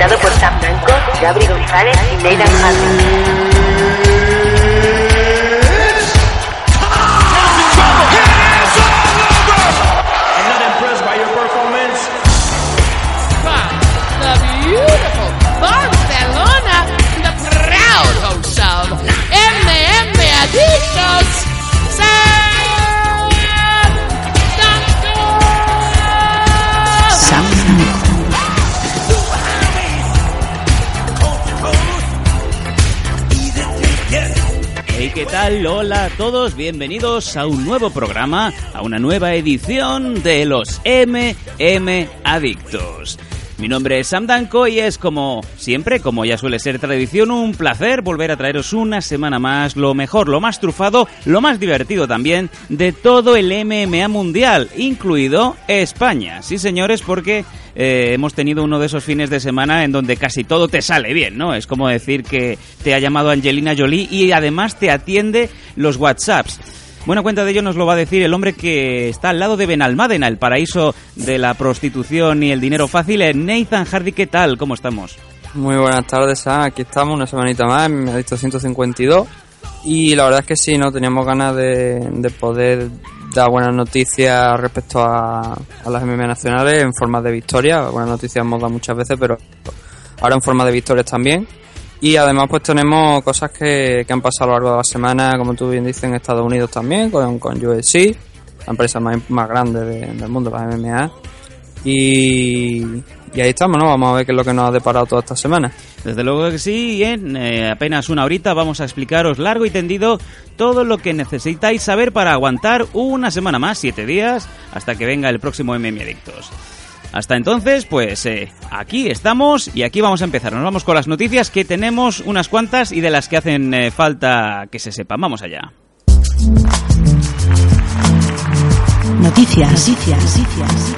presentado por Sam Blanco, Gabri González y Nathan Hardy. Hola a todos, bienvenidos a un nuevo programa, a una nueva edición de los MM Adictos. Mi nombre es Sam Danko y es como siempre, como ya suele ser tradición, un placer volver a traeros una semana más lo mejor, lo más trufado, lo más divertido también de todo el MMA mundial, incluido España. Sí, señores, porque eh, hemos tenido uno de esos fines de semana en donde casi todo te sale bien, ¿no? Es como decir que te ha llamado Angelina Jolie y además te atiende los WhatsApps. Buena cuenta de ello nos lo va a decir el hombre que está al lado de Benalmádena, el paraíso de la prostitución y el dinero fácil. Eh, Nathan Hardy, ¿qué tal? ¿Cómo estamos? Muy buenas tardes, Sam. Aquí estamos una semanita más en adicto 152. Y la verdad es que sí, no teníamos ganas de, de poder dar buenas noticias respecto a, a las MMA nacionales en forma de victoria. Buenas noticias hemos dado muchas veces, pero ahora en forma de victorias también. Y además pues tenemos cosas que, que han pasado a lo largo de la semana, como tú bien dices, en Estados Unidos también, con, con UFC, la empresa más, más grande de- del mundo, la MMA. Y, y ahí estamos, ¿no? Vamos a ver qué es lo que nos ha deparado toda esta semana. Desde luego que sí, y en eh, apenas una horita vamos a explicaros largo y tendido todo lo que necesitáis saber para aguantar una semana más, siete días, hasta que venga el próximo MM Adictos. Hasta entonces, pues eh, aquí estamos y aquí vamos a empezar. Nos vamos con las noticias que tenemos unas cuantas y de las que hacen eh, falta que se sepan. Vamos allá. Noticias, noticias, noticias.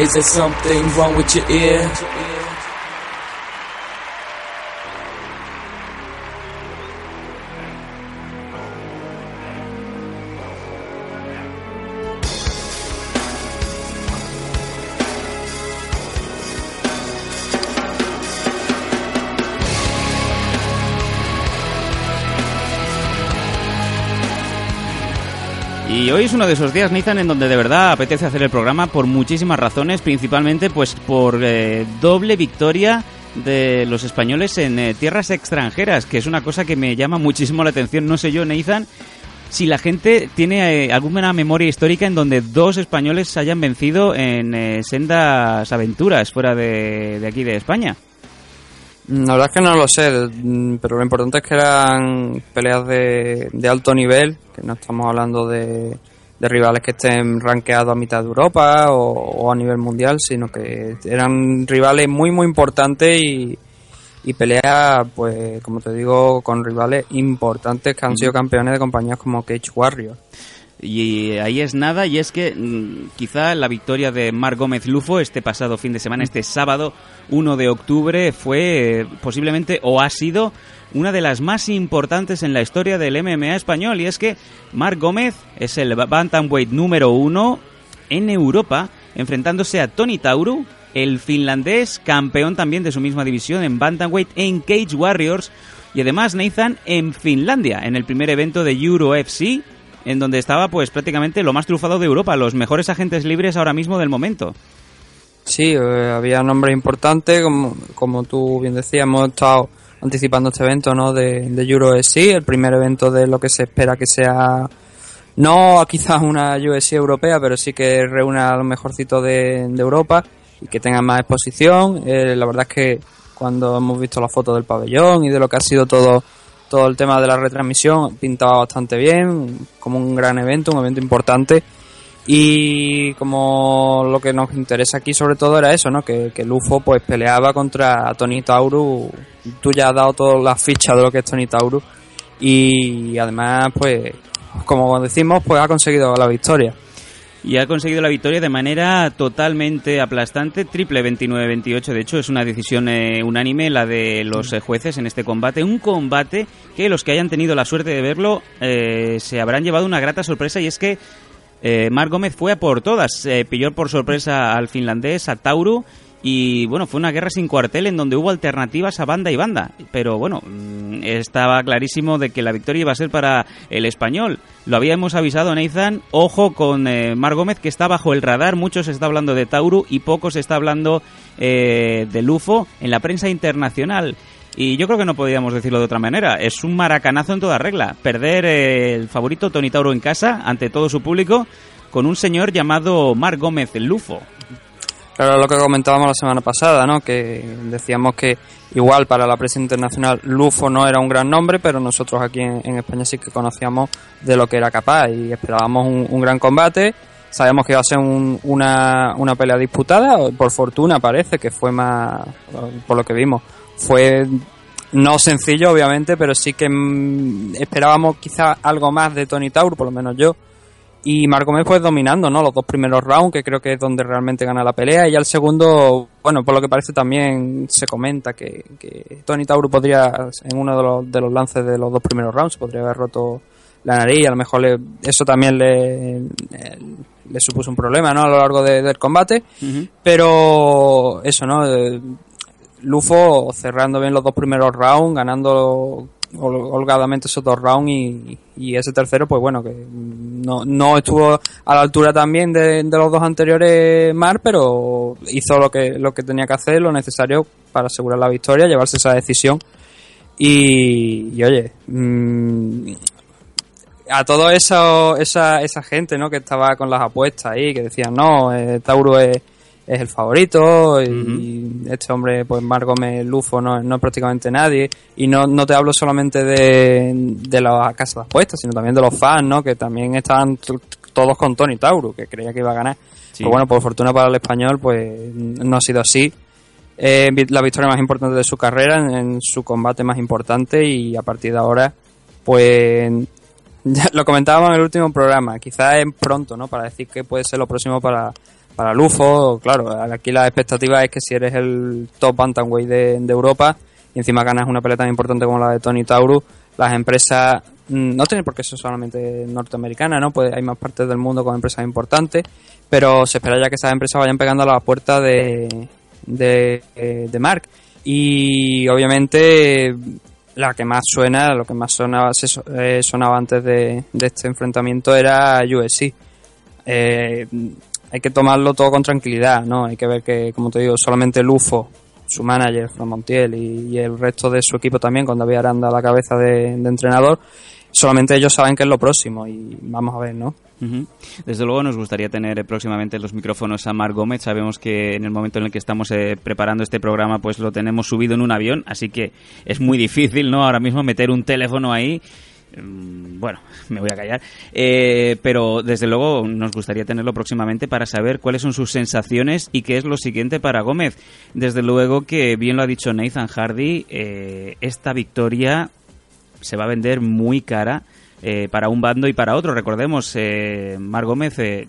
Is Y hoy es uno de esos días, Nathan, en donde de verdad apetece hacer el programa por muchísimas razones, principalmente pues por eh, doble victoria de los españoles en eh, tierras extranjeras, que es una cosa que me llama muchísimo la atención. No sé yo, Nathan, si la gente tiene eh, alguna memoria histórica en donde dos españoles hayan vencido en sendas aventuras fuera de aquí de España. Mm, La verdad es que no lo sé, mm, pero lo importante es que eran peleas de, de alto nivel, que no estamos hablando de, de rivales que estén rankeados a mitad de Europa o, o a nivel mundial, sino que eran rivales muy muy importantes y, y peleas, pues como te digo, con rivales importantes que han sido campeones de compañías como Cage Warrior. Y ahí es nada, y es que mm, quizá la victoria de Marc Gómez Lufo este pasado fin de semana, este sábado 1 de octubre, fue eh, posiblemente o ha sido una de las más importantes en la historia del MMA español. Y es que Marc Gómez es el bantamweight número uno en Europa, enfrentándose a Tony Tauru, el finlandés, campeón también de su misma división en bantamweight en Cage Warriors. Y además Nathan en Finlandia, en el primer evento de Euro FC, en donde estaba pues prácticamente lo más trufado de Europa, los mejores agentes libres ahora mismo del momento. Sí, eh, había nombres importantes, como, como tú bien decías, hemos estado anticipando este evento ¿no? de, de Euro UFC, el primer evento de lo que se espera que sea, no quizás una UFC europea, pero sí que reúna a los mejorcitos de, de Europa y que tenga más exposición. Eh, la verdad es que cuando hemos visto la foto del pabellón y de lo que ha sido todo todo el tema de la retransmisión pintaba bastante bien, como un gran evento, un evento importante. Y como lo que nos interesa aquí sobre todo era eso, ¿no? Que, que Lufo pues peleaba contra Tony Tauru. Tú ya has dado todas las fichas de lo que es Tony Tauru. Y además, pues, como decimos, pues ha conseguido la victoria. Y ha conseguido la victoria de manera totalmente aplastante, triple 29-28. De hecho, es una decisión eh, unánime la de los eh, jueces en este combate. Un combate que los que hayan tenido la suerte de verlo eh, se habrán llevado una grata sorpresa y es que eh, Marc Gómez fue a por todas. Eh, pilló por sorpresa al finlandés, a Tauru. Y bueno, fue una guerra sin cuartel en donde hubo alternativas a banda y banda. Pero bueno, mm, estaba clarísimo de que la victoria iba a ser para el español. Lo habíamos avisado, Nathan. Ojo con eh, Mar Gómez, que está bajo el radar. Mucho se está hablando de Tauru y poco se está hablando eh, de Lufo en la prensa internacional. Y yo creo que no podíamos decirlo de otra manera. Es un maracanazo en toda regla. Perder eh, el favorito Tony Tauro en casa ante todo su público con un señor llamado Mar Gómez Lufo. Claro, lo que comentábamos la semana pasada, ¿no? Que decíamos que igual para la prensa internacional Lufo no era un gran nombre, pero nosotros aquí en, España sí que conocíamos de lo que era capaz y esperábamos un, gran combate. Sabíamos que iba a ser un- una, una pelea disputada, por fortuna parece que fue más, por lo que vimos, fue no sencillo obviamente, pero sí que mm, esperábamos quizá algo más de Tony Tauro, por lo menos yo. Y Marco Gómez pues dominando, ¿no? Los dos primeros rounds, que creo que es donde realmente gana la pelea. Y ya el segundo, bueno, por lo que parece también se comenta que, que Tony Tauro podría, en uno de los, de los lances de los dos primeros rounds, podría haber roto la nariz. A lo mejor le- eso también le, le supuso un problema, ¿no? A lo largo de- del combate. Pero eso, ¿no? Eh, Lufo cerrando bien los dos primeros rounds, ganando holgadamente esos dos rounds y, y ese tercero, pues bueno, que no, no estuvo a la altura también de, de los dos anteriores Mar, pero hizo lo que, lo que tenía que hacer, lo necesario para asegurar la victoria, llevarse esa decisión. Y, y oye, mm, a todo eso, esa, esa gente ¿no? que estaba con las apuestas ahí, que decían, no, eh, Tauro es, es el favorito y este hombre, pues Mar Gómez Lufo no, no es prácticamente nadie. Y no, no te hablo solamente de, de la casa de apuestas, sino también de los fans, ¿no? que también estaban t- todos con Tony Tauro, que creía que iba a ganar. Sí. Pero bueno, por fortuna para el español, pues no ha sido así. Eh, la victoria más importante de su carrera, en, en su combate más importante y a partir de ahora, pues ya lo comentábamos en el último programa, quizás es pronto, ¿no? Para decir que puede ser lo próximo para, para Lufo. Claro, aquí la expectativa es que si eres el top bantamweight de, de Europa y encima ganas una pelea tan importante como la de Tony Tauru, las empresas mm, no tienen por qué ser solamente norteamericanas, ¿no? Pues hay más partes del mundo con empresas importantes, pero se espera ya que esas empresas vayan pegando a la puerta de, eh, de Mark. Y obviamente la que más suena, lo que más sonaba, se eh, sonaba antes de, este enfrentamiento era USC. Eh, hay que tomarlo todo con tranquilidad, ¿no? Hay que ver que, como te digo, solamente Lufo, su manager, Fran Montiel, y, el resto de su equipo también, con David Aranda a la cabeza de, de entrenador, solamente ellos saben que es lo próximo y vamos a ver, ¿no? Desde luego nos gustaría tener próximamente los micrófonos a Marc Gómez. Sabemos que en el momento en el que estamos eh, preparando este programa pues lo tenemos subido en un avión, así que es muy difícil, ¿no? Ahora mismo meter un teléfono ahí. Mm, Bueno, me voy a callar. Eh, pero desde luego nos gustaría tenerlo próximamente para saber cuáles son sus sensaciones y qué es lo siguiente para Gómez. Desde luego que, bien lo ha dicho Nathan Hardy, eh, esta victoria se va a vender muy cara eh, para un bando y para otro. Recordemos, eh, Mar Gómez, eh,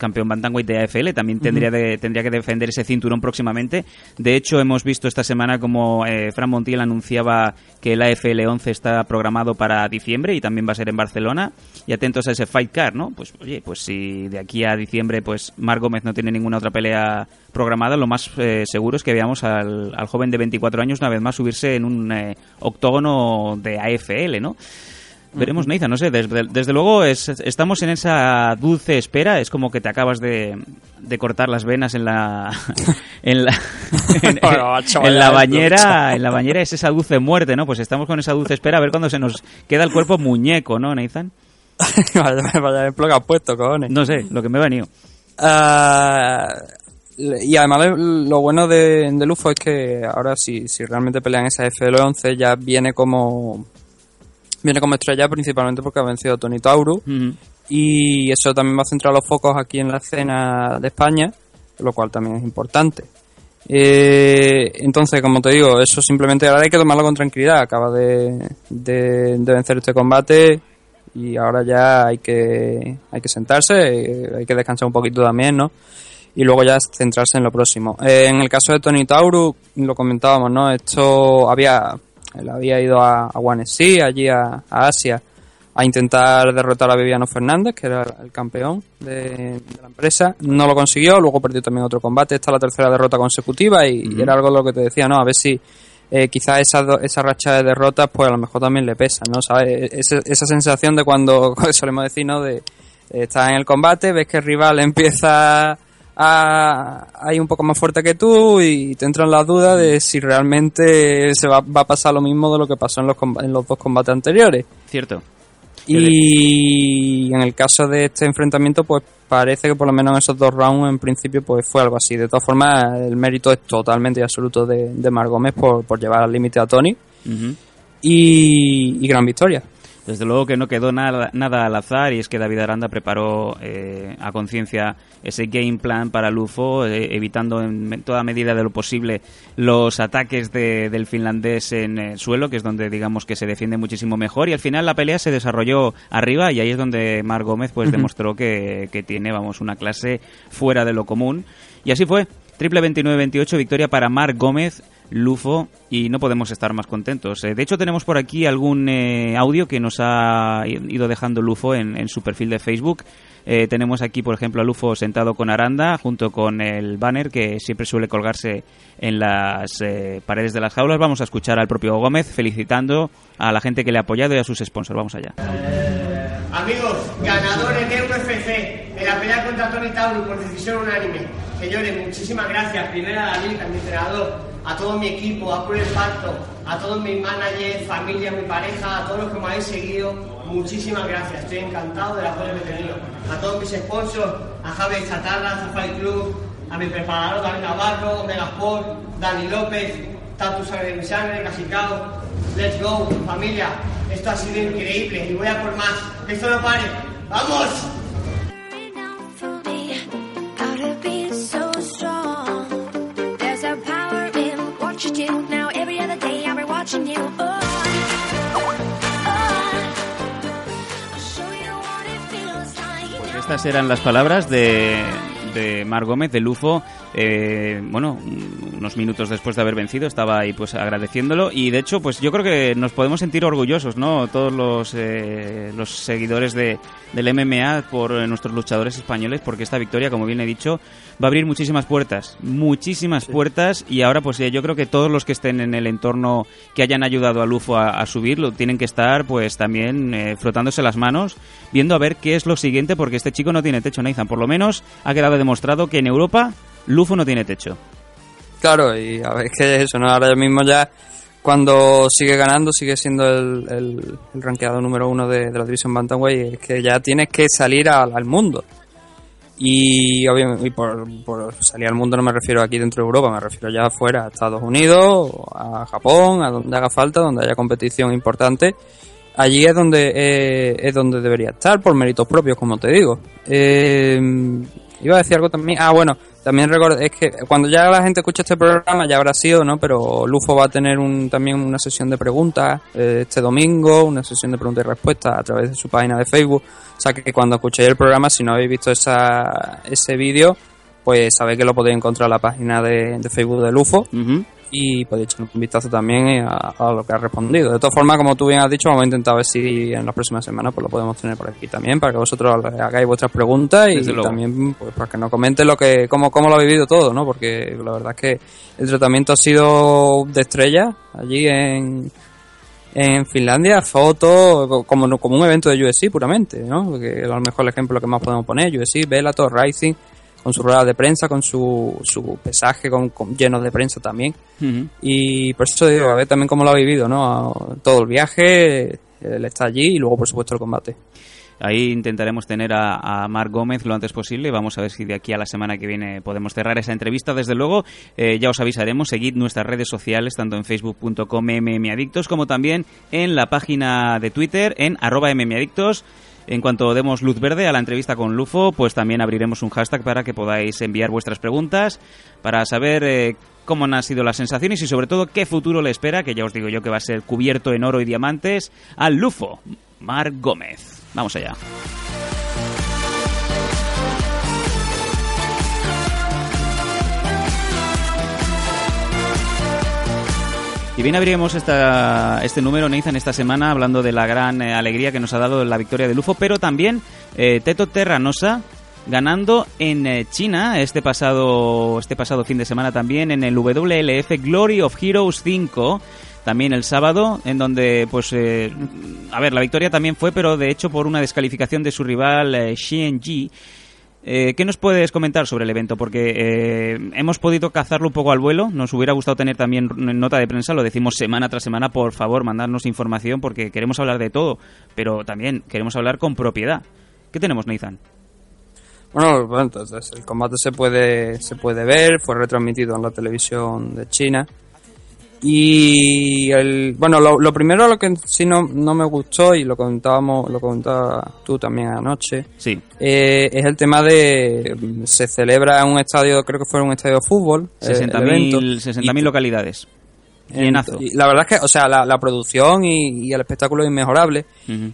campeón bantamweight de AFL, también tendría, de- tendría que defender ese cinturón próximamente. De hecho, hemos visto esta semana como eh, Fran Montiel anunciaba que el AFL 11 está programado para diciembre y también va a ser en Barcelona. Y atentos a ese fight card, ¿no? Pues oye, pues si de aquí a diciembre pues Mar Gómez no tiene ninguna otra pelea programada, lo más eh, seguro es que veamos al, al joven de 24 años una vez más subirse en un eh, octógono de AFL, ¿no? Veremos, Nathan, no sé, desde, desde luego es- estamos en esa dulce espera, es como que te acabas de, de cortar las venas en la en la, en, en vaya la bañera, en la bañera es esa dulce muerte, ¿no? Pues estamos con esa dulce espera a ver cuándo se nos queda el cuerpo muñeco, ¿no, Nathan? vaya, vaya ejemplo que has puesto, cojones. No sé, lo que me ha venido. Ah, y además lo- lo bueno de, de Lufo es que ahora si, si realmente pelean esa FL11 ya viene como viene como estrella principalmente porque ha vencido a Tony Tauro y eso también va a centrar los focos aquí en la escena de España, lo cual también es importante. Eh, entonces, como te digo, eso simplemente ahora hay que tomarlo con tranquilidad. Acaba de, de, de vencer este combate y ahora ya hay que, hay que sentarse, eh, hay que descansar un poquito también, ¿no? Y luego ya centrarse en lo próximo. Eh, en el caso de Tony Tauru, lo comentábamos, ¿no? Esto había, él había ido a, a SC, allí a, a Asia, a intentar derrotar a Viviano Fernández, que era el campeón de, de la empresa. No lo consiguió, luego perdió también otro combate. Esta es la tercera derrota consecutiva y, y era algo de lo que te decía, ¿no? A ver si eh, quizás esa, esa racha de derrotas, pues a lo mejor también le pesa, ¿no? ¿Sabes? Ese- esa sensación de cuando, solemos decir, ¿no? De eh, estás en el combate, ves que el rival empieza a, a ir un poco más fuerte que tú y te entran las dudas de si realmente se va, va a pasar lo mismo de lo que pasó en los, en los dos combates anteriores. Cierto. Y en el caso de este enfrentamiento, pues parece que por lo menos en esos dos rounds en principio pues fue algo así. De todas formas, el mérito es totalmente y absoluto de, de Mar Gómez por, por llevar al límite a Tony y gran victoria. Desde luego que no quedó nada, nada al azar y es que David Aranda preparó eh, a conciencia ese game plan para Lufo, eh, evitando en toda medida de lo posible los ataques de- del finlandés en el suelo, que es donde digamos que se defiende muchísimo mejor. Y al final la pelea se desarrolló arriba y ahí es donde Mar Gómez pues demostró que, que tiene vamos una clase fuera de lo común. Y así fue. Triple 29-28, victoria para Marc Gómez, Lufo, y no podemos estar más contentos. Eh, de hecho, tenemos por aquí algún eh, audio que nos ha ido dejando Lufo en, su perfil de Facebook. Eh, tenemos aquí, por ejemplo, a Lufo sentado con Aranda, junto con el banner que siempre suele colgarse en las paredes de las jaulas. Vamos a escuchar al propio Gómez felicitando a la gente que le ha apoyado y a sus sponsors. Vamos allá. Amigos, ganadores de UFC en la pelea contra Tony Tauro por decisión unánime. Señores, muchísimas gracias. Primero a David, a mi entrenador, a todo mi equipo, a Puro Impacto, a todos mis managers, familia, mi pareja, a todos los que me habéis seguido. Muchísimas gracias. Estoy encantado del apoyo que he tenido. A todos mis sponsors, a Javier Chatarra, a Club, a mi preparador David Navarro, Omega Sport, Dani López, Tatu Sangre Casicao. Let's go, familia. Esto ha sido increíble y voy a por más. Esto no pare. ¡Vamos! Pues estas eran las palabras de, de Mar Gómez, de Lufo. eh, bueno, unos minutos después de haber vencido, estaba ahí pues agradeciéndolo. Y de hecho, pues yo creo que nos podemos sentir orgullosos, ¿no? Todos los, eh, los seguidores de, del MMA por eh, nuestros luchadores españoles, porque esta victoria, como bien he dicho, va a abrir muchísimas puertas. Muchísimas puertas. Y ahora, pues yo creo que todos los que estén en el entorno que hayan ayudado a Lufo a, a subir, lo tienen que estar, pues también eh, frotándose las manos, viendo a ver qué es lo siguiente, porque este chico no tiene techo, Nathan. Por lo menos ha quedado demostrado que en Europa Lufo no tiene techo. Claro, y a ver, es que eso, ¿no? Ahora mismo ya, cuando sigue ganando, sigue siendo el, el, el rankeado número uno de, la división Bantamweight, es que ya tienes que salir al, mundo. Y obviamente, por salir al mundo no me refiero aquí dentro de Europa, me refiero ya afuera, a Estados Unidos, a Japón, a donde haga falta, donde haya competición importante. Allí es donde eh, es donde debería estar, por méritos propios, como te digo. Eh, iba a decir algo también. Ah, bueno, también recuerdo, es que cuando ya la gente escucha este programa ya habrá sido, ¿no? Pero Lufo va a tener un, también una sesión de preguntas eh, este domingo, una sesión de preguntas y respuestas a través de su página de Facebook. O sea que cuando escuchéis el programa, si no habéis visto esa, ese vídeo, pues sabéis que lo podéis encontrar en la página de, de Facebook de Lufo Ujú. Y podéis echar un vistazo también a, a lo que ha respondido. De todas formas, como tú bien has dicho, vamos a intentar ver si en las próximas semanas pues lo podemos tener por aquí también, para que vosotros hagáis vuestras preguntas y también pues para que nos comenten lo que, cómo, cómo lo ha vivido todo, ¿no? Porque la verdad es que el tratamiento ha sido de estrella allí en, en Finlandia, fotos, como, como un evento de USC puramente, ¿no? Porque a lo mejor el ejemplo que más podemos poner, USC, Bellator, Rising, con su rueda de prensa, con su, su pesaje con, con- lleno de prensa también. Y por eso digo, a ver también cómo lo ha vivido, ¿no? Todo el viaje, él está allí y luego, por supuesto, el combate. Ahí intentaremos tener a, a Marc Gómez lo antes posible. Vamos a ver si de aquí a la semana que viene podemos cerrar esa entrevista. Desde luego, eh, ya os avisaremos. Seguid nuestras redes sociales, tanto en facebook.com mmadictos como también en la página de Twitter en arroba mmadictos. En cuanto demos luz verde a la entrevista con Lufo, pues también abriremos un hashtag para que podáis enviar vuestras preguntas, para saber eh, cómo han sido las sensaciones y sobre todo qué futuro le espera, que ya os digo yo que va a ser cubierto en oro y diamantes, al Lufo, Marc Gómez. Vamos allá. Y bien abriremos esta, este número, Nathan, esta semana hablando de la gran eh, alegría que nos ha dado la victoria de Lufo, pero también eh, Teto Terranosa ganando en eh, China este pasado, este pasado fin de semana también en el WLF Glory of Heroes 5 también el sábado, en donde, pues, a ver, la victoria también fue, pero de hecho por una descalificación de su rival eh, Ji. Eh, ¿Qué nos puedes comentar sobre el evento? Porque eh, hemos podido cazarlo un poco al vuelo. Nos hubiera gustado tener también nota de prensa. Lo decimos semana tras semana. Por favor, mandarnos información porque queremos hablar de todo. Pero también queremos hablar con propiedad. ¿Qué tenemos, Nathan? Bueno, bueno, entonces el combate se puede, se puede ver. Fue retransmitido en la televisión de China. Y el, bueno, lo, lo primero lo que sí no, no me gustó y lo comentábamos, lo comentaba tú también anoche, Sí. eh, es el tema de se celebra en un estadio, creo que fue un estadio de fútbol, eh, el evento. 60.000 60.000 localidades. En- Llenazo. y la verdad es que, o sea, la, la producción y, y el espectáculo es inmejorable.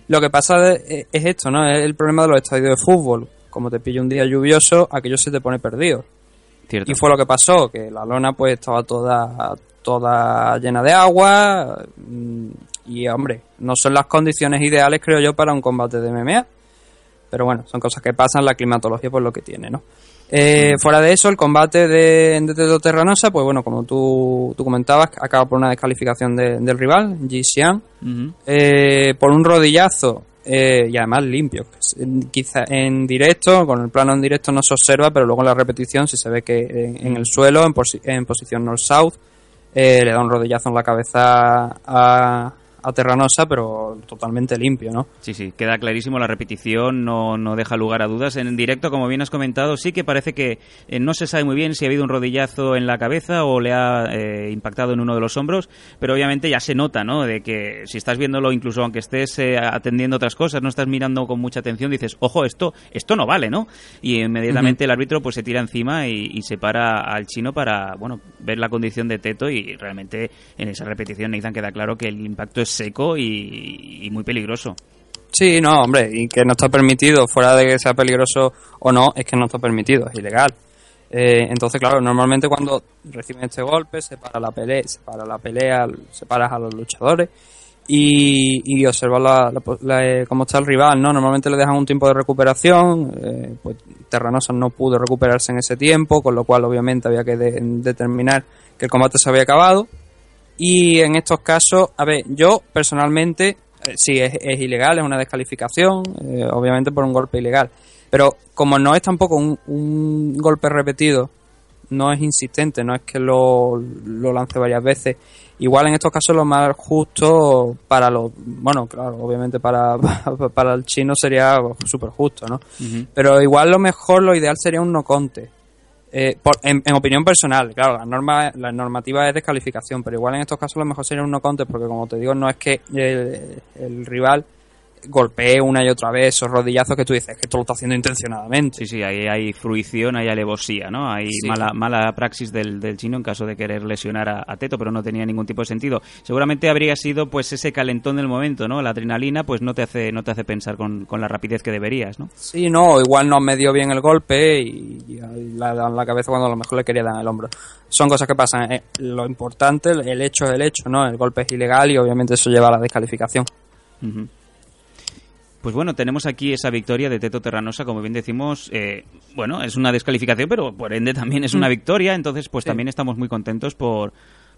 Lo que pasa de- es esto, ¿no? Es el problema de los estadios de fútbol. Como te pilla un día lluvioso, aquello se te pone perdido. Cierto. Y fue lo que pasó, que la lona pues estaba toda, toda llena de agua mm, y hombre, no son las condiciones ideales creo yo para un combate de MMA, pero bueno, son cosas que pasan, la climatología pues lo que tiene, ¿no? Eh, fuera de eso, el combate de, de Terranosa, pues bueno, como tú, tú comentabas, acaba por una descalificación de- del rival, Ji Xian, eh, por un rodillazo eh, y además limpio. Quizá en directo, con el plano en directo no se observa, pero luego en la repetición si se ve que en, en el suelo, en, posi- en posición north-south, eh, le da un rodillazo en la cabeza a, a Terranosa, pero totalmente limpio, ¿no? Sí, sí, queda clarísimo la repetición, no, no deja lugar a dudas. En directo, como bien has comentado, sí que parece que eh, no se sabe muy bien si ha habido un rodillazo en la cabeza o le ha eh, impactado en uno de los hombros, pero obviamente ya se nota, ¿no? De que si estás viéndolo, incluso aunque estés eh, atendiendo otras cosas, no estás mirando con mucha atención, dices, ojo, esto, esto no vale, ¿no? Y inmediatamente el árbitro pues se tira encima y, y se para al chino para, bueno, ver la condición de Teto y realmente en esa repetición Nathan queda claro que el impacto es seco y- muy peligroso. Sí, no, hombre, y que no está permitido, fuera de que sea peligroso o no, es que no está permitido, es ilegal. Eh, entonces, claro, normalmente cuando reciben este golpe, se para la pelea, se para la pelea, separas a los luchadores y, y observas la, la- la- eh, cómo está el rival, ¿no? Normalmente le dejan un tiempo de recuperación, eh, pues Terranosa no pudo recuperarse en ese tiempo, con lo cual obviamente había que de- determinar que el combate se había acabado. Y en estos casos, a ver, yo personalmente, eh, sí, es, es ilegal, es una descalificación, eh, obviamente por un golpe ilegal. Pero como no es tampoco un, un golpe repetido, no es insistente, no es que lo, lo lance varias veces. Igual en estos casos lo más justo para los, bueno, claro, obviamente para, para el chino sería súper justo, ¿no? Pero igual lo mejor, lo ideal sería un no conte. Eh, por- en, opinión personal, claro, la norma, la normativa es descalificación, pero igual en estos casos lo mejor sería un no contest, porque como te digo, no es que el rival golpee una y otra vez esos rodillazos que tú dices, que esto lo está haciendo intencionadamente. Sí, sí, ahí hay fruición, hay alevosía, ¿no? Hay Sí. mala, mala praxis del, del chino en caso de querer lesionar a, a Teto, pero no tenía ningún tipo de sentido. Seguramente habría sido pues ese calentón del momento, ¿no? La adrenalina pues no te hace, no te hace pensar con, con la rapidez que deberías, ¿no? Sí, no, igual no me dio bien el golpe y, y la dan la cabeza cuando a lo mejor le quería dar en el hombro. Son cosas que pasan. eh, lo importante, el- hecho es el hecho, ¿no? El golpe es ilegal y obviamente eso lleva a la descalificación. Ujú. Pues bueno, tenemos aquí esa victoria de Teto Terranosa, como bien decimos, eh, bueno, es una descalificación, pero por ende también es una victoria, entonces pues Sí. también estamos muy contentos por,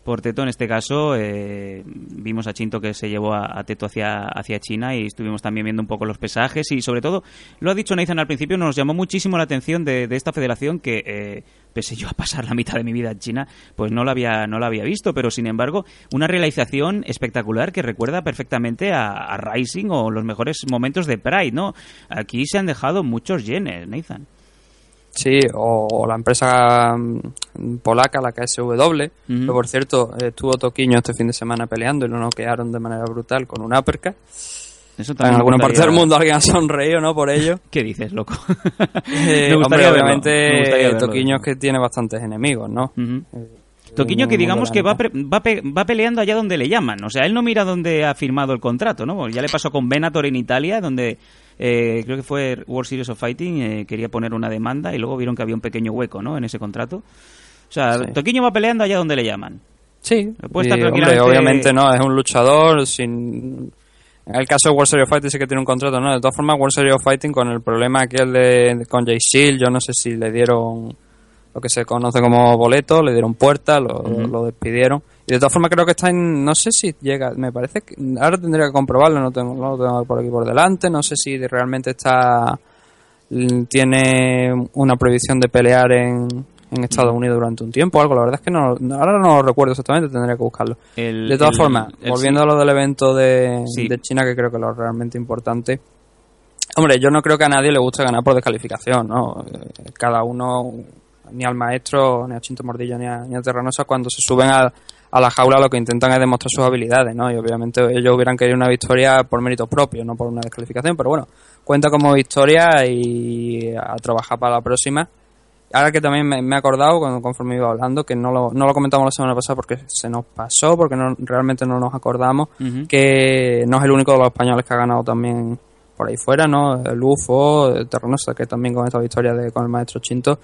por Teto en este caso. eh, vimos a Chinto que se llevó a, Teto hacia, hacia China y estuvimos también viendo un poco los pesajes y sobre todo, lo ha dicho Nathan al principio, nos llamó muchísimo la atención de, de esta federación que, eh, pese yo a pasar la mitad de mi vida en China, pues no la había, no la había visto, pero sin embargo, una realización espectacular que recuerda perfectamente a, a Rising o los mejores momentos de Pride, ¿no? Aquí se han dejado muchos yenes, Nathan. Sí, o, o la empresa mm, polaca, la KSW, Ujú. que por cierto estuvo Toquiño este fin de semana peleando y lo noquearon de manera brutal con un uppercut. Eso En alguna parte del mundo alguien ha sonreído, ¿no? Por ello. ¿Qué dices, loco? Eh, Me gustaría hombre, verlo, obviamente me gustaría verlo. Toquiño es que tiene bastantes enemigos, ¿no? Eh, Toquiño que digamos que va, pre- va, pe- va peleando allá donde le llaman. O sea, él no mira dónde ha firmado el contrato, ¿no? Ya le pasó con Benator en Italia, donde eh, creo que fue World Series of Fighting, eh, quería poner una demanda y luego vieron que había un pequeño hueco, ¿no? En ese contrato. O sea, Sí. Toquiño va peleando allá donde le llaman. Sí, y, hombre, obviamente no, es un luchador sin... En el caso de World Series of Fighting sí que tiene un contrato, ¿no? De todas formas, World Series of Fighting con el problema aquel de- con Jay Seal, yo no sé si le dieron lo que se conoce como boleto, le dieron puerta, lo, lo despidieron. Y de todas formas creo que está en... No sé si llega, me parece que... Ahora tendría que comprobarlo, no, tengo, no lo tengo por aquí por delante, no sé si realmente está... Tiene una prohibición de pelear en, en Estados Unidos durante un tiempo o algo, la verdad es que no, ahora no lo recuerdo exactamente, tendría que buscarlo. El- de todas el- formas, el- volviendo a lo del evento de, Sí. de China, que creo que es lo realmente importante. Hombre, yo no creo que a nadie le guste ganar por descalificación, ¿no? Eh, Cada uno, ni al maestro, ni a Chinto Mordillo, ni a, ni a Terranosa, cuando se suben a, a la jaula lo que intentan es demostrar sus habilidades, ¿no? Y obviamente ellos hubieran querido una victoria por méritos propios, no por una descalificación, pero bueno, cuenta como victoria y a trabajar para la próxima. Ahora que también me, me he acordado, cuando, conforme iba hablando, que no lo, no lo comentamos la semana pasada porque se nos pasó, porque no, realmente no nos acordamos, que no es el único de los españoles que ha ganado también por ahí fuera, ¿no? El UFO, el Terranosa, que también con esta victoria de, con el maestro Chinto.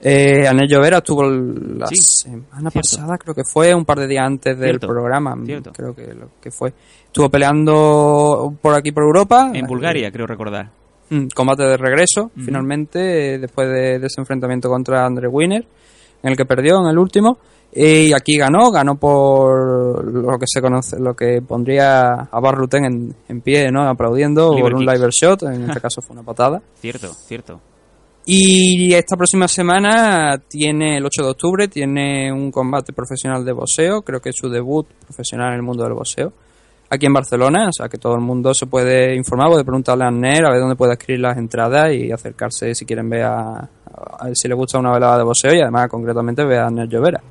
Eh, Anel Llovera estuvo la Sí, semana cierto. pasada, creo que fue, un par de días antes del Cierto, programa, cierto. creo que lo que fue. Estuvo peleando por aquí, por Europa. En Bulgaria, creo recordar. Mm, combate de regreso, finalmente, después de, de ese enfrentamiento contra Andre Winner, en el que perdió en el último. Y aquí ganó, ganó por lo que se conoce, lo que pondría a Barruten en, en pie, ¿no? Aplaudiendo por un liver shot, en este caso fue una patada. Cierto, cierto. Y esta próxima semana tiene, el 8 de octubre, tiene un combate profesional de boxeo, creo que es su debut profesional en el mundo del boxeo, aquí en Barcelona, o sea que todo el mundo se puede informar, puede preguntarle a Ner a ver dónde puede escribir las entradas y acercarse si quieren ver a, si le gusta una velada de boxeo y además concretamente ver a Ner Llovera.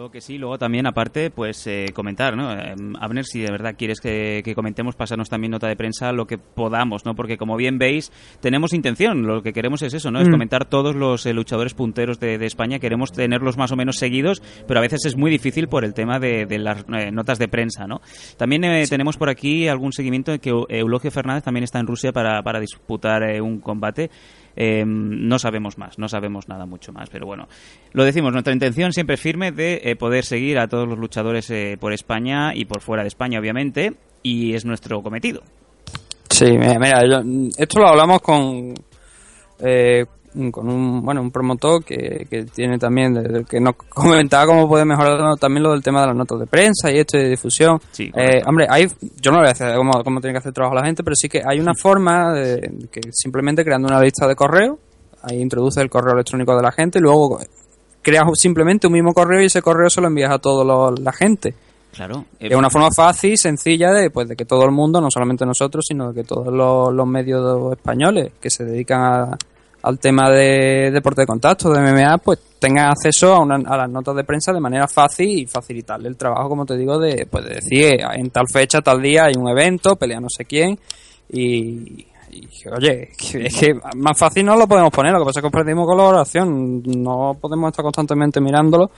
Luego que sí, luego también aparte, pues eh, comentar, ¿no? Eh, Abner, si de verdad quieres que, que comentemos, pasarnos también nota de prensa lo que podamos, ¿no? Porque como bien veis, tenemos intención, lo que queremos es eso, ¿no? Es Mm. comentar todos los eh, luchadores punteros de, de España, queremos tenerlos más o menos seguidos, pero a veces es muy difícil por el tema de, de las eh, notas de prensa, ¿no? También eh, tenemos por aquí algún seguimiento de que Eu- Eulogio Fernández también está en Rusia para, para disputar un combate. Eh, no sabemos más, no sabemos nada mucho más, pero bueno, lo decimos, nuestra intención siempre firme de eh, poder seguir a todos los luchadores eh, por España y por fuera de España, obviamente, y es nuestro cometido. Sí, mira, esto lo hablamos con eh, con un bueno un promotor que, que tiene también de- que nos comentaba cómo puede mejorar también lo del tema de las notas de prensa y esto de difusión. Sí, Eh, hombre, hay, yo no le voy a decir cómo, cómo tiene que hacer trabajo la gente, pero sí que hay una forma de, que simplemente creando una lista de correo, ahí introduce el correo electrónico de la gente y luego creas simplemente un mismo correo y ese correo se lo envías a toda la gente. Claro. eh, Es una forma fácil, sencilla de, pues, de que todo el mundo, no solamente nosotros, sino de que todos los, los medios españoles que se dedican a- al tema de deporte de contacto, de MMA, pues tengan acceso a, una- a las notas de prensa de manera fácil y facilitarle el trabajo, como te digo, de, pues, de decir, en tal fecha, tal día hay un evento, pelea no sé quién, y, y, oye, que- es que más fácil no lo podemos poner, lo que pasa es que perdimos colaboración, no podemos estar constantemente mirándolo,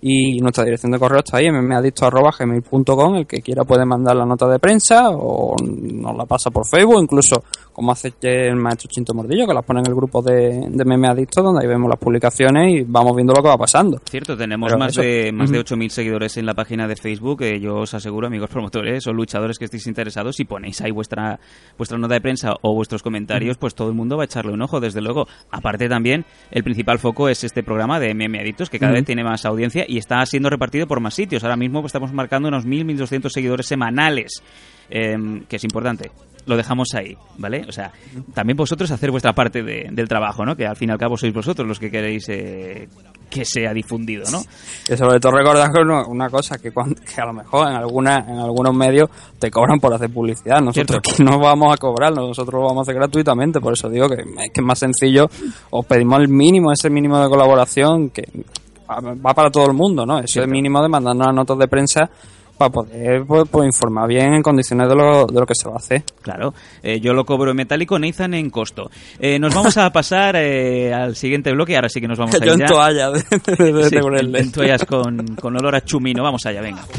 y nuestra dirección de correo está ahí, mmadicto.gmail.com, el que quiera puede mandar la nota de prensa o nos la pasa por Facebook, incluso como hace el maestro Chinto Mordillo, que las pone en el grupo de, de Meme Adicto, donde ahí vemos las publicaciones y vamos viendo lo que va pasando. Cierto, tenemos Pero más eso- de más de Ujú. 8.000 seguidores en la página de Facebook. eh, yo os aseguro, amigos promotores o luchadores que estéis interesados, si ponéis ahí vuestra vuestra nota de prensa o vuestros comentarios, pues todo el mundo va a echarle un ojo, desde luego. Aparte también, el principal foco es este programa de MM Adictos, que cada vez tiene más audiencia y está siendo repartido por más sitios. Ahora mismo pues, estamos marcando unos 1.000, 1.200 seguidores semanales, em, que es importante. Lo dejamos ahí, ¿vale? O sea, también vosotros hacer vuestra parte de- del trabajo, ¿no? Que al fin y al cabo sois vosotros los que queréis eh, que sea difundido, ¿no? Que sobre todo recordar una, cosa, que, cuan- que a lo mejor en alguna en algunos medios te cobran por hacer publicidad. Nosotros aquí no vamos a cobrar, nosotros lo vamos a hacer gratuitamente, por eso digo que es que es más sencillo, os pedimos el mínimo, ese mínimo de colaboración que va para todo el mundo, ¿no? Ese Cierto. mínimo de mandarnos las notas de prensa para poder pues, pues, informar bien en condiciones de lo, de lo que se va a hacer. Claro, eh, yo lo cobro en metálico, Nathan en costo. Eh, nos vamos a pasar eh, al siguiente bloque, ahora sí que nos vamos a ir Yo en ya. toalla de, de- de Sí, tenerle. en toallas con, con olor a chumino. Vamos allá, venga.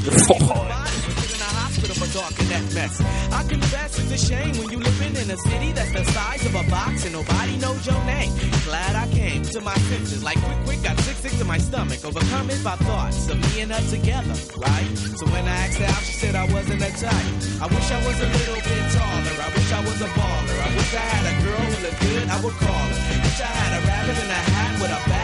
A shame when you living in a city that's the size of a box and nobody knows your name. Glad I came to my senses, like quick, quick, got sick, sick to my stomach, overcome it by thoughts of me and her together, right? So when I asked her out, she said I wasn't a type. I wish I was a little bit taller. I wish I was a baller. I wish I had a girl who looked good. I would call her. Wish I had a rabbit in a hat with a bat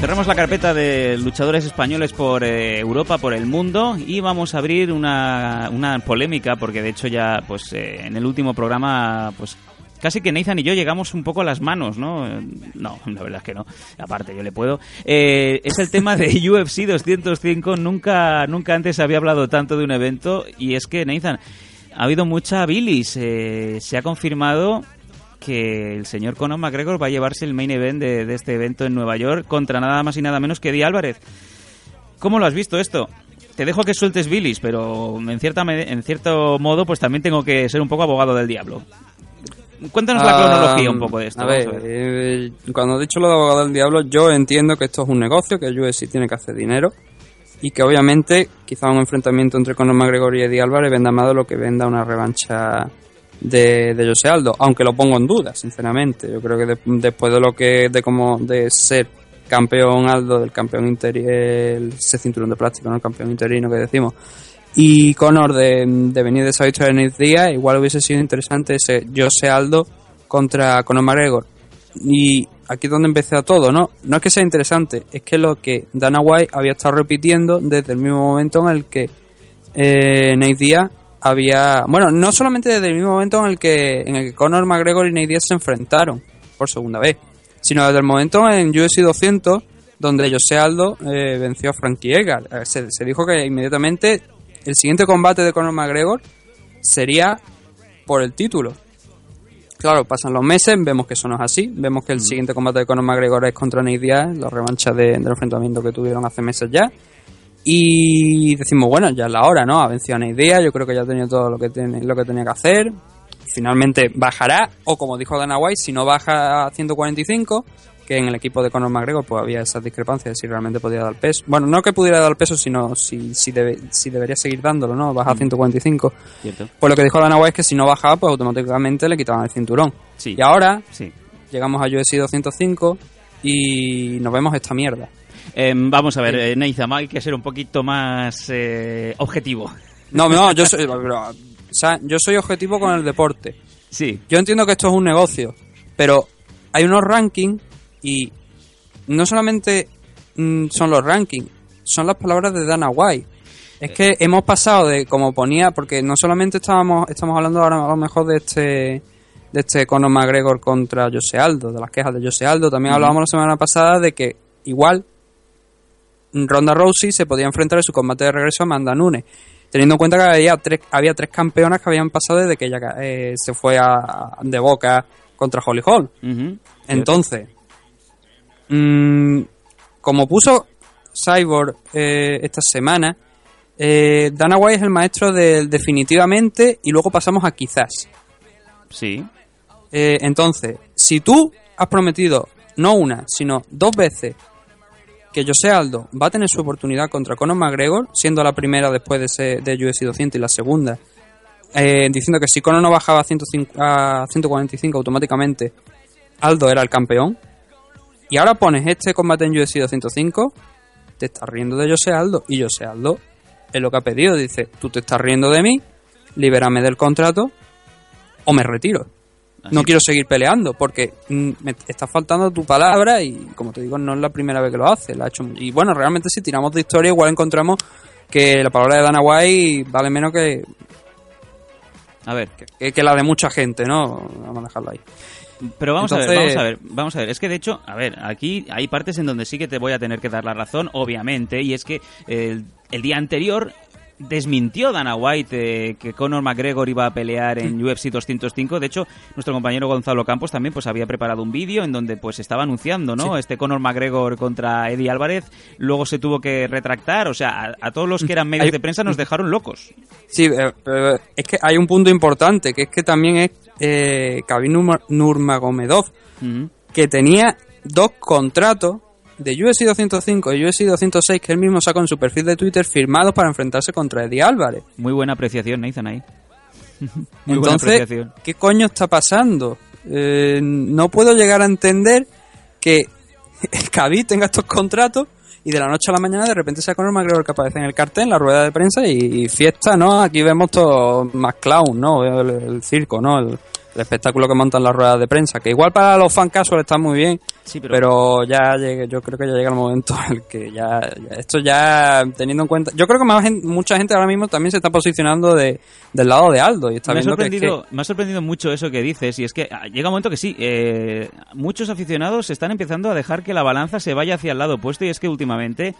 Cerramos la carpeta de luchadores españoles por eh, Europa, por el mundo y vamos a abrir una, una polémica porque de hecho ya pues eh, en el último programa pues casi que Nathan y yo llegamos un poco a las manos, ¿no? Eh, No, la verdad es que no. Aparte, yo le puedo. Eh, es el tema de UFC 205. Nunca, nunca antes había hablado tanto de un evento y es que Nathan ha habido mucha bilis. Eh, se ha confirmado que el señor Conor McGregor va a llevarse el main event de, de este evento en Nueva York contra nada más y nada menos que Eddie Álvarez. ¿Cómo lo has visto esto? Te dejo que sueltes bilis, pero en, cierta, en cierto modo pues también tengo que ser un poco abogado del diablo. Cuéntanos la Ah, cronología un poco de esto. A vamos ver, a ver. eh, cuando he dicho lo de abogado del diablo, yo entiendo que esto es un negocio, que el UFC tiene que hacer dinero y que obviamente quizá un enfrentamiento entre Conor McGregor y Eddie Álvarez venda más de lo que venda una revancha de, de José Aldo, aunque lo pongo en duda, sinceramente. Yo creo que de- después de lo que de como de ser campeón Aldo del campeón interino, ese cinturón de plástico, no el campeón interino que decimos, y Conor de, de venir de esa victoria en el día, igual hubiese sido interesante ese José Aldo contra Conor McGregor. Y aquí es donde empecé todo, ¿no? No es que sea interesante, es que lo que Dana White había estado repitiendo desde el mismo momento en el que eh, Nate había... Bueno, no solamente desde el mismo momento en el que, en el que Conor McGregor y Nate Diaz se enfrentaron por segunda vez, sino desde el momento en UFC 200 donde José Aldo eh, venció a Frankie Edgar. Eh, Se, se dijo que inmediatamente el siguiente combate de Conor McGregor sería por el título. Claro, pasan los meses, vemos que eso no es así. Vemos que el siguiente combate de Conor McGregor es contra Nate Diaz, la revancha de- del enfrentamiento que tuvieron hace meses ya. Y decimos, bueno, ya es la hora, ¿no? Ha vencido a Nate Diaz, yo creo que ya ha tenido todo lo que, tiene, lo que tenía que hacer. Finalmente bajará, o como dijo Dana White, si no baja a 145, que en el equipo de Conor McGregor pues había esas discrepancias de si realmente podía dar peso. Bueno, no que pudiera dar peso, sino si, si, debe- si debería seguir dándolo, ¿no? Baja a 145. Cierto. Pues lo que dijo Dana White es que si no bajaba, pues automáticamente le quitaban el cinturón. Sí. Y ahora Sí. llegamos a UFC 205 y nos vemos esta mierda. Em, vamos a ver, eh, Neizam, hay que ser un poquito más eh, objetivo. No, no, yo soy, pero, yo soy objetivo con el deporte. Sí. Yo entiendo que esto es un negocio, pero hay unos rankings y no solamente mm, son los rankings, son las palabras de Dana White. Es que hemos pasado de como ponía, porque no solamente estábamos estamos hablando ahora a lo mejor de este de este Conor McGregor contra Jose Aldo, de las quejas de Jose Aldo, también hablábamos la semana pasada de que igual Ronda Rousey se podía enfrentar en su combate de regreso a Amanda Nunes, teniendo en cuenta que había tres, había tres campeonas que habían pasado desde que ella eh, se fue a, de boca contra Holly Hall. Entonces, mm, como puso Cyborg eh, esta semana, eh, Dana White es el maestro del definitivamente y luego pasamos a quizás. Sí. Entonces, si tú has prometido no una, sino dos veces que José Aldo va a tener su oportunidad contra Conor McGregor, siendo la primera después de, ese, de UFC 200 y la segunda, eh, diciendo que si Conor no bajaba a, 105 a 145 automáticamente, Aldo era el campeón, y ahora pones este combate en UFC 205, te estás riendo de José Aldo, y José Aldo es lo que ha pedido, dice, tú te estás riendo de mí, libérame del contrato, o me retiro. No quiero seguir peleando porque mm, me está faltando tu palabra y como te digo no es la primera vez que lo hace, la ha hecho y bueno realmente si tiramos de historia igual encontramos que la palabra de Dana White vale menos que, A ver, que, que la de mucha gente, ¿no? Vamos a dejarlo ahí. Pero vamos a ver, vamos a ver, vamos a ver. Es que de hecho, a ver, aquí hay partes en donde sí que te voy a tener que dar la razón, obviamente, y es que el día anterior desmintió Dana White eh, que Conor McGregor iba a pelear en UFC 205. De hecho, nuestro compañero Gonzalo Campos también pues había preparado un vídeo en donde pues estaba anunciando, ¿no? Este Conor McGregor contra Eddie Álvarez. Luego se tuvo que retractar, o sea, a, a todos los que eran medios Hay- de prensa nos dejaron locos. Sí, eh, pero es que hay un punto importante, que es que también es eh, Khabib Nurma- Nurmagomedov, que tenía dos contratos de UFC 205 y UFC 206 que él mismo sacó en su perfil de Twitter firmados para enfrentarse contra Eddie Álvarez. Muy buena apreciación, Nathan, ahí. Muy buena Entonces, apreciación. ¿qué coño está pasando? Eh, no puedo llegar a entender que Khabib tenga estos contratos y de la noche a la mañana de repente sea Conor McGregor que aparece en el cartel, en la rueda de prensa y, y fiesta, ¿no? Aquí vemos todo más clown, ¿no? El, el circo, ¿no? El, el espectáculo que montan las ruedas de prensa, que igual para los fan casual está muy bien, Sí, pero, pero, ya llegue, yo creo que ya llega el momento en el que ya, ya- esto ya teniendo en cuenta, yo creo que más gen- mucha gente ahora mismo también se está posicionando de, del lado de Aldo y está me ha, viendo que, es sorprendido, que- me ha sorprendido mucho eso que dices y es que ah, llega un momento que sí, eh, muchos aficionados están empezando a dejar que la balanza se vaya hacia el lado opuesto y es que últimamente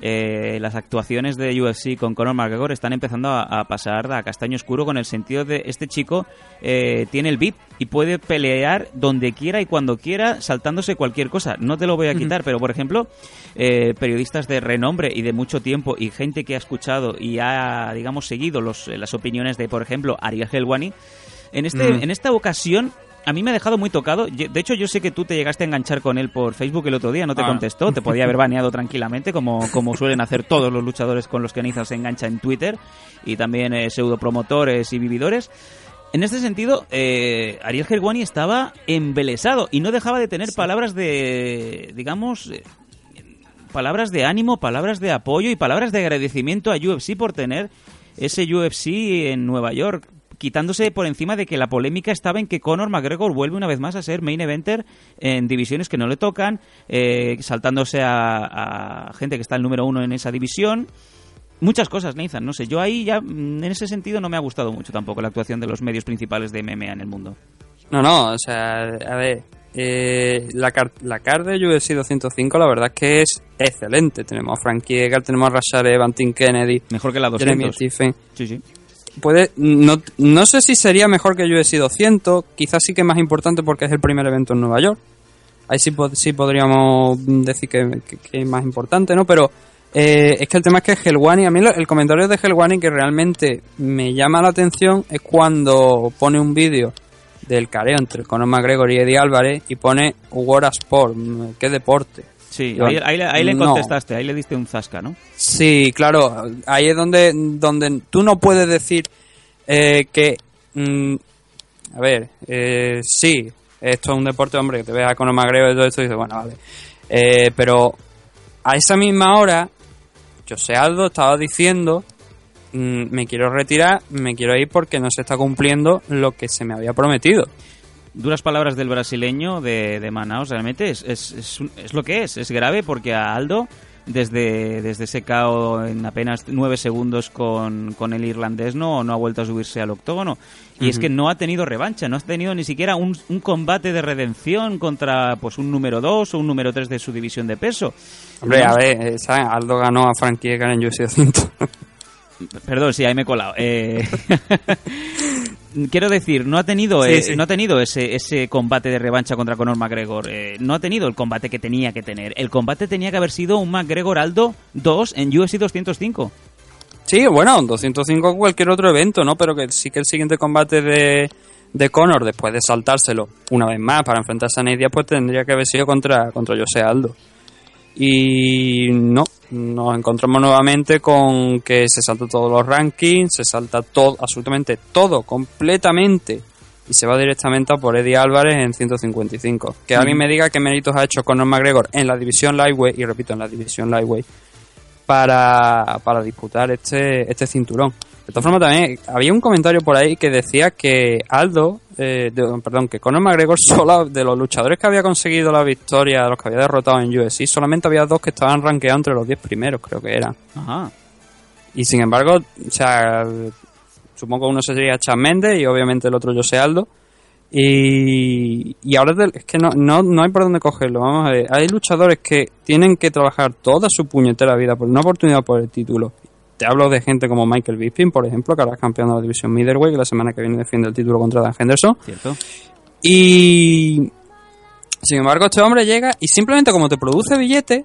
eh, las actuaciones de UFC con Conor McGregor están empezando a, a pasar a castaño oscuro con el sentido de este chico eh, tiene el beat y puede pelear donde quiera y cuando quiera saltándose cualquier cosa. No te lo voy a quitar, pero por ejemplo, eh, periodistas de renombre y de mucho tiempo y gente que ha escuchado y ha, digamos, seguido los, las opiniones de, por ejemplo, Ariel Helwani, en, este, en esta ocasión a mí me ha dejado muy tocado. De hecho, yo sé que tú te llegaste a enganchar con él por Facebook el otro día, no te Ah. contestó, te podía haber baneado tranquilamente, como, como suelen hacer todos los luchadores con los que Nathan se engancha en Twitter, y también eh, pseudopromotores y vividores. En este sentido, eh, Ariel Helwani estaba embelesado y no dejaba de tener palabras de, digamos, eh, palabras de ánimo, palabras de apoyo y palabras de agradecimiento a UFC por tener ese UFC en Nueva York, quitándose por encima de que la polémica estaba en que Conor McGregor vuelve una vez más a ser main eventer en divisiones que no le tocan, eh, saltándose a, a gente que está el número uno en esa división. Muchas cosas, Nathan, no sé, yo ahí ya mm, en ese sentido no me ha gustado mucho tampoco la actuación de los medios principales de MMA en el mundo. No, no, o sea, a ver, eh, la, car la card de UFC 205 la verdad es que es excelente. Tenemos a Frank Yeager, tenemos a Rashad Evans, Tim Kennedy, Mejor que la Jeremy 200. Stephen. Sí, sí. Puede, no, no sé si sería mejor que UFC 200, quizás sí que es más importante porque es el primer evento en Nueva York. Ahí sí, sí podríamos decir que, que- es más importante, ¿no? Pero eh, es que el tema es que Helwani, a mí el comentario de Helwani que realmente me llama la atención es cuando pone un vídeo del careo entre Conor McGregor y Eddie Álvarez y pone a Sport, qué deporte. Sí, ahí, ahí le- ahí le no. contestaste, ahí le diste un zasca, ¿no? Sí, claro, ahí es donde, donde tú no puedes decir eh, que, mm, a ver, eh, sí, esto es un deporte, hombre, que te veas con el magreo y todo esto y dices, bueno, vale. Eh, pero a esa misma hora, José Aldo estaba diciendo, mm, me quiero retirar, me quiero ir porque no se está cumpliendo lo que se me había prometido. Duras palabras del brasileño de, de Manaus, realmente es, es, es, lo que es, es grave porque a Aldo, desde, desde ese KO en apenas nueve segundos con, con el irlandés, no, no ha vuelto a subirse al octógono. Y es que no ha tenido revancha, no ha tenido ni siquiera un, un combate de redención contra pues un número 2 o un número 3 de su división de peso. Hombre, No- a ver, ¿sabes? Aldo ganó a Frankie Edgar en UFC 200. Perdón, sí, ahí me he colado. Eh, Quiero decir, no ha tenido, Sí, eh, sí. no ha tenido ese, ese combate de revancha contra Conor McGregor. Eh, no ha tenido el combate que tenía que tener. El combate tenía que haber sido un McGregor Aldo 2 en UFC 205. Sí, bueno, 205 cualquier otro evento, ¿no? Pero que sí que el siguiente combate de, de Conor, después de saltárselo una vez más para enfrentarse a Nate Diaz, pues tendría que haber sido contra, contra José Aldo. Y no, nos encontramos nuevamente con que se salta todos los rankings, se salta todo, absolutamente todo, completamente. Y se va directamente a por Eddie Álvarez en 155. Que alguien me diga qué méritos ha hecho Conor McGregor en la división Lightweight, y repito, en la división Lightweight, para, para disputar este, este cinturón. De todas formas, también había un comentario por ahí que decía que Aldo, eh, de- perdón, que Conor McGregor, solo de los luchadores que había conseguido la victoria, de los que había derrotado en UFC, solamente había dos que estaban rankeados entre los 10 primeros, creo que eran. Ajá. Y sin embargo, o sea, supongo que uno sería Chad Mendes y obviamente el otro José Aldo. Y, y ahora es que no, no, no hay por dónde cogerlo. Vamos a ver, hay luchadores que tienen que trabajar toda su puñetera vida por una oportunidad por el título. Te hablo de gente como Michael Bisping, por ejemplo, que ahora es campeón de la división middleweight, que la semana que viene defiende el título contra Dan Henderson. Cierto. Y sin embargo, este hombre llega y simplemente como te produce billete,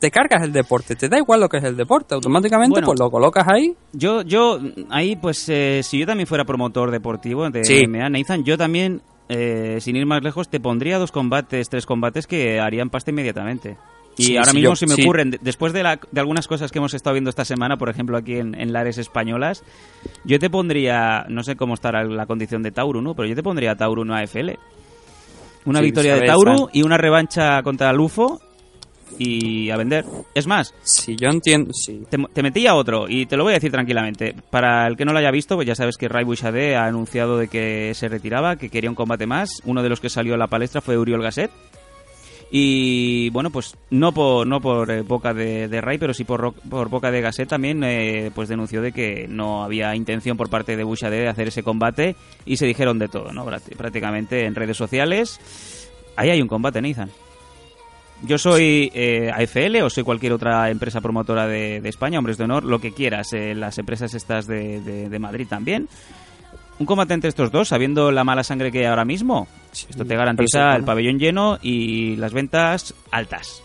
te cargas el deporte. Te da igual lo que es el deporte. Automáticamente Bueno. pues lo colocas ahí. Yo, yo, ahí, pues, eh, si yo también fuera promotor deportivo de Sí. MMA, Nathan, yo también, eh, sin ir más lejos, te pondría dos combates, tres combates que harían pasta inmediatamente. Y Sí, ahora sí, mismo yo- se me sí. ocurren, de- después de, la- de algunas cosas que hemos estado viendo esta semana, por ejemplo aquí en, en Lares Españolas, yo te pondría, no sé cómo estará la condición de Tauro, ¿no? Pero yo te pondría Tauro en AFL. Una victoria de Tauro sabes. y una revancha contra Lufo y a vender. Es más, Si yo entiendo, sí. te, te metí a otro y te lo voy a decir tranquilamente. Para el que no lo haya visto, pues ya sabes que Ray Bouchardé ha anunciado de que se retiraba, que quería un combate más. Uno de los que salió a la palestra fue Uriol Gasset. Y bueno, pues no por, no por eh, boca de, Ray, pero sí por, por boca de Gasset también eh, pues denunció de que no había intención por parte de Bouchardé de hacer ese combate y se dijeron de todo, ¿no? Prá- Prácticamente en redes sociales. Ahí hay un combate, Nathan. Yo soy eh, AFL o soy cualquier otra empresa promotora de, España, hombres de honor, lo que quieras, eh, las empresas estas de Madrid también. Un combate entre estos dos, sabiendo la mala sangre que hay ahora mismo, esto te garantiza el pabellón lleno y las ventas altas.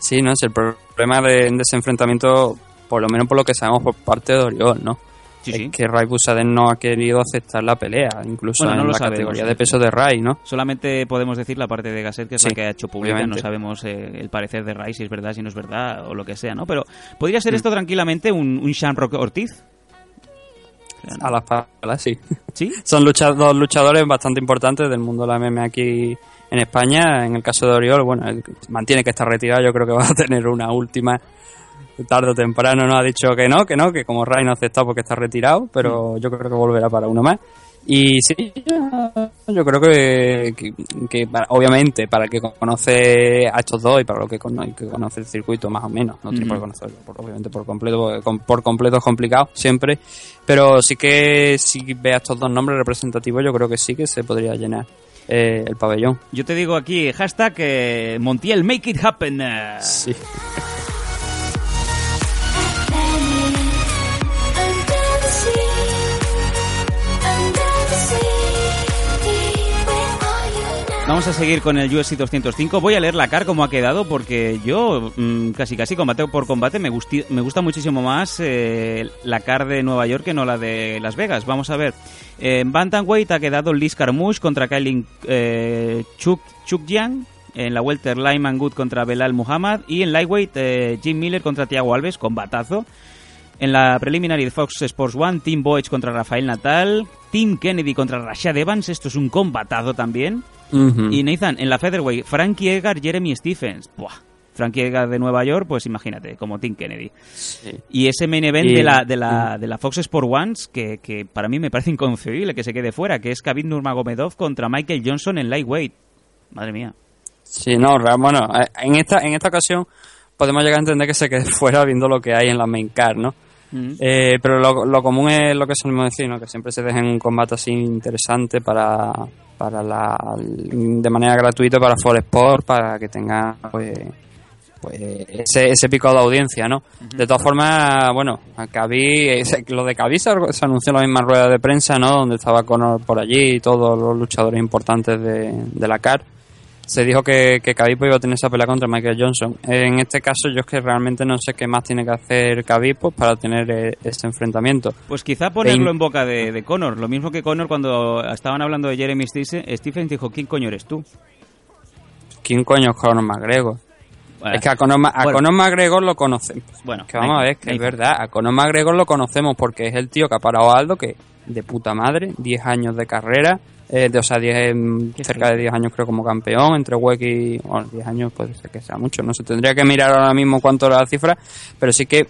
Sí, no es el problema de, de ese enfrentamiento, por lo menos por lo que sabemos por parte de Oriol, ¿no? Sí, es sí. que Ray Busaden no ha querido aceptar la pelea, incluso Bueno, no en la sabemos. categoría de peso de Ray, ¿no? Solamente podemos decir la parte de Gasset, que es Sí, la que ha hecho pública. obviamente. No sabemos eh, el parecer de Ray, si es verdad, si no es verdad, o lo que sea, ¿no? Pero podría Mm. ser esto tranquilamente un, un Shamrock Ortiz. A las palas, sí. ¿Sí? Son dos luchadores bastante importantes del mundo de la MMA aquí en España. En el caso de Oriol, bueno, mantiene que está retirado. Yo creo que va a tener una última tarde o temprano. No ha dicho que no, que no, que como Ray no ha aceptado porque está retirado, pero yo creo que volverá para uno más. Y sí, yo, creo que, que, que para- obviamente para el que conoce a estos dos y para lo que, cono- que conoce el circuito más o menos, no tiene Ujú. por qué conocerlo, por- obviamente por completo, por completo es complicado siempre, pero sí que si ve a estos dos nombres representativos yo creo que sí que se podría llenar eh, el pabellón. Yo te digo aquí, hashtag eh, Montiel, make it happen. Sí. Vamos a seguir con el UFC 205. Voy a leer la car como ha quedado porque yo mm, casi casi combate por combate me, gusti- me gusta muchísimo más eh, la car de Nueva York que no la de Las Vegas. Vamos a ver. Eh, En Bantamweight ha quedado Liz Carmouche contra Kailin eh, Chuk. En la welter Lyman Good contra Belal Muhammad. Y en lightweight eh, Jim Miller contra Thiago Alves, combatazo. En la preliminary de Fox Sports One, Tim Boych contra Rafael Natal, Tim Kennedy contra Rashad Evans, esto es un combatazo también. Y Nathan, en la featherweight, Frankie Edgar, Jeremy Stephens. Buah. Frankie Edgar de Nueva York, pues imagínate, como Tim Kennedy. Sí. Y ese main event Y- de, la, de, la, de la Fox Sport Ones, que, que para mí me parece inconcebible que se quede fuera, que es Khabib Nurmagomedov contra Michael Johnson en lightweight. Madre mía. Sí, no, bueno, eh, en esta, en esta ocasión podemos llegar a entender que se quede fuera viendo lo que hay en la main card, ¿no? Eh, pero lo, lo común es lo que solemos decir, ¿no? Que siempre se dejen un combate así interesante para, para la, de manera gratuita para For Sport, para que tenga, pues, pues ese, ese pico de audiencia, ¿no? De todas formas, bueno, ese- lo de se, se anunció en la misma rueda de prensa, ¿no? Donde estaba Conor por allí y todos los luchadores importantes de, de la CAR. Se dijo que, que Khabib iba a tener esa pelea contra Michael Johnson. En este caso, yo es que realmente no sé qué más tiene que hacer Khabib pues, para tener eh, este enfrentamiento. Pues quizá ponerlo Vein- en boca de, de Conor. Lo mismo que Conor cuando estaban hablando de Jeremy Stephens dijo, ¿quién coño eres tú? ¿Quién coño es Conor McGregor? Bueno, es que a Conor, a bueno. Ver McGregor lo conocemos. Bueno, que vamos a ver, que es verdad. A Conor McGregor lo conocemos porque es el tío que ha parado a Aldo, que de puta madre, 10 años de carrera, eh, de, o sea, 10, mm, cerca de 10 años creo como campeón, entre WEC y... Bueno, 10 años puede ser que sea mucho, no sé, tendría que mirar ahora mismo cuánto era la cifra, pero sí que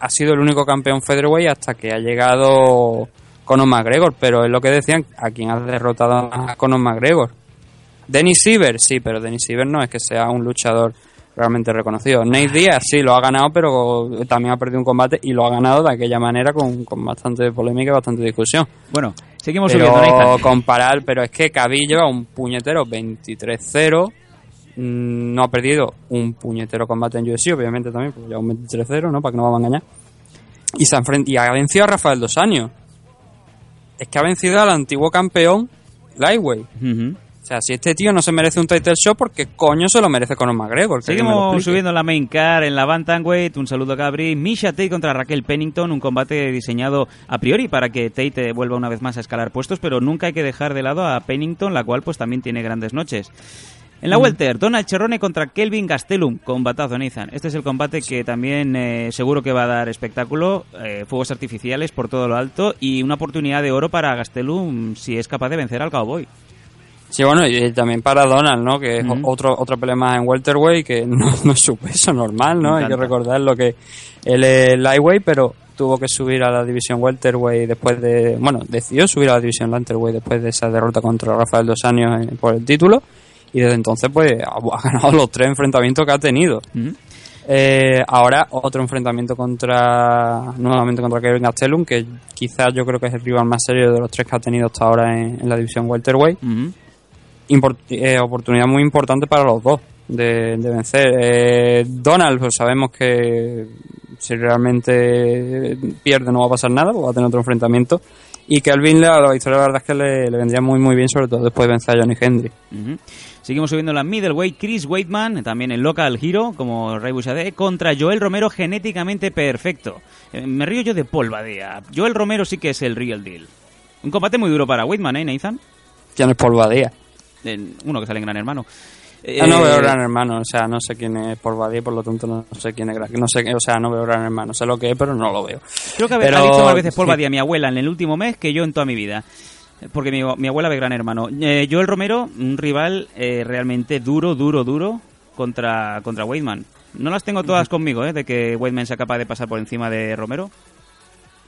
ha sido el único campeón featherweight hasta que ha llegado Conor McGregor, pero es lo que decían, a quien ha derrotado a Conor McGregor. Dennis Siever, sí, pero Dennis Siever no es que sea un luchador realmente reconocido. Nate Diaz sí lo ha ganado, pero también ha perdido un combate y lo ha ganado de aquella manera con, con bastante polémica y bastante discusión. Bueno, seguimos pero subiendo, Nathan. comparar, pero es que Khabib lleva un puñetero 23-0, mm, no ha perdido un puñetero combate en UFC, obviamente también, porque lleva un 23-0, ¿no? Para que no vamos a engañar. Y, se y ha vencido a Rafael Dos Años. Es que ha vencido al antiguo campeón Lightweight. Ujú. O sea, si este tío no se merece un title shot, porque coño se lo merece Conor McGregor? Seguimos subiendo la main car en la Bantamweight. Un saludo a Gabri. Misha Tate contra Raquel Pennington. Un combate diseñado a priori para que Tate vuelva una vez más a escalar puestos, pero nunca hay que dejar de lado a Pennington, la cual pues también tiene grandes noches. En la Mm. Welter, Donald Cerrone contra Kelvin Gastelum. Combatazo, Nathan. Este es el combate que también eh, seguro que va a dar espectáculo. eh, fuegos artificiales por todo lo alto y una oportunidad de oro para Gastelum si es capaz de vencer al Cowboy. Sí, bueno, y también para Donald, ¿no? Que es Ujú. otro, otra pelea más en welterweight, que no, no es su peso normal, ¿no? Hay que recordar lo que él es lightweight, pero tuvo que subir a la división welterweight después de... Bueno, decidió subir a la división welterweight después de esa derrota contra Rafael Dos Años eh, por el título. Y desde entonces, pues, ha, ganado los tres enfrentamientos que ha tenido. Eh, ahora otro enfrentamiento contra nuevamente contra Kevin Gastelum que quizás yo creo que es el rival más serio de los tres que ha tenido hasta ahora en, en la división welterweight. Import- eh, oportunidad muy importante para los dos de, de vencer Eh, Donald pues sabemos que si realmente pierde no va a pasar nada pues va a tener otro enfrentamiento y Kelvin la, la victoria la verdad es que le, le vendría muy muy bien sobre todo después de vencer a Johnny Hendry. Seguimos subiendo la middleweight. Chris Weidman, también el local hero, como Ray Bouchardé, contra Joel Romero, genéticamente perfecto. Eh, me río yo de Paul Badea. Joel Romero sí que es el real deal. Un combate muy duro para Weidman, ¿eh, Nathan? ya no es por Badía Eh, uno que sale en Gran Hermano. Ah, no Eh, veo Gran Hermano, o sea, no sé quién es por Badía, por lo tanto no sé quién es Gran, no sé, o sea, no veo Gran Hermano, sé lo que es, pero no lo veo. Creo que ha- Pero- dicho más veces sí. Badía, mi abuela, en el último mes que yo en toda mi vida. Porque mi, mi abuela ve Gran Hermano. Eh, Joel Romero, un rival eh, realmente duro, duro, duro contra, contra Weidman. No las tengo todas conmigo, ¿eh? De que Weidman sea capaz de pasar por encima de Romero.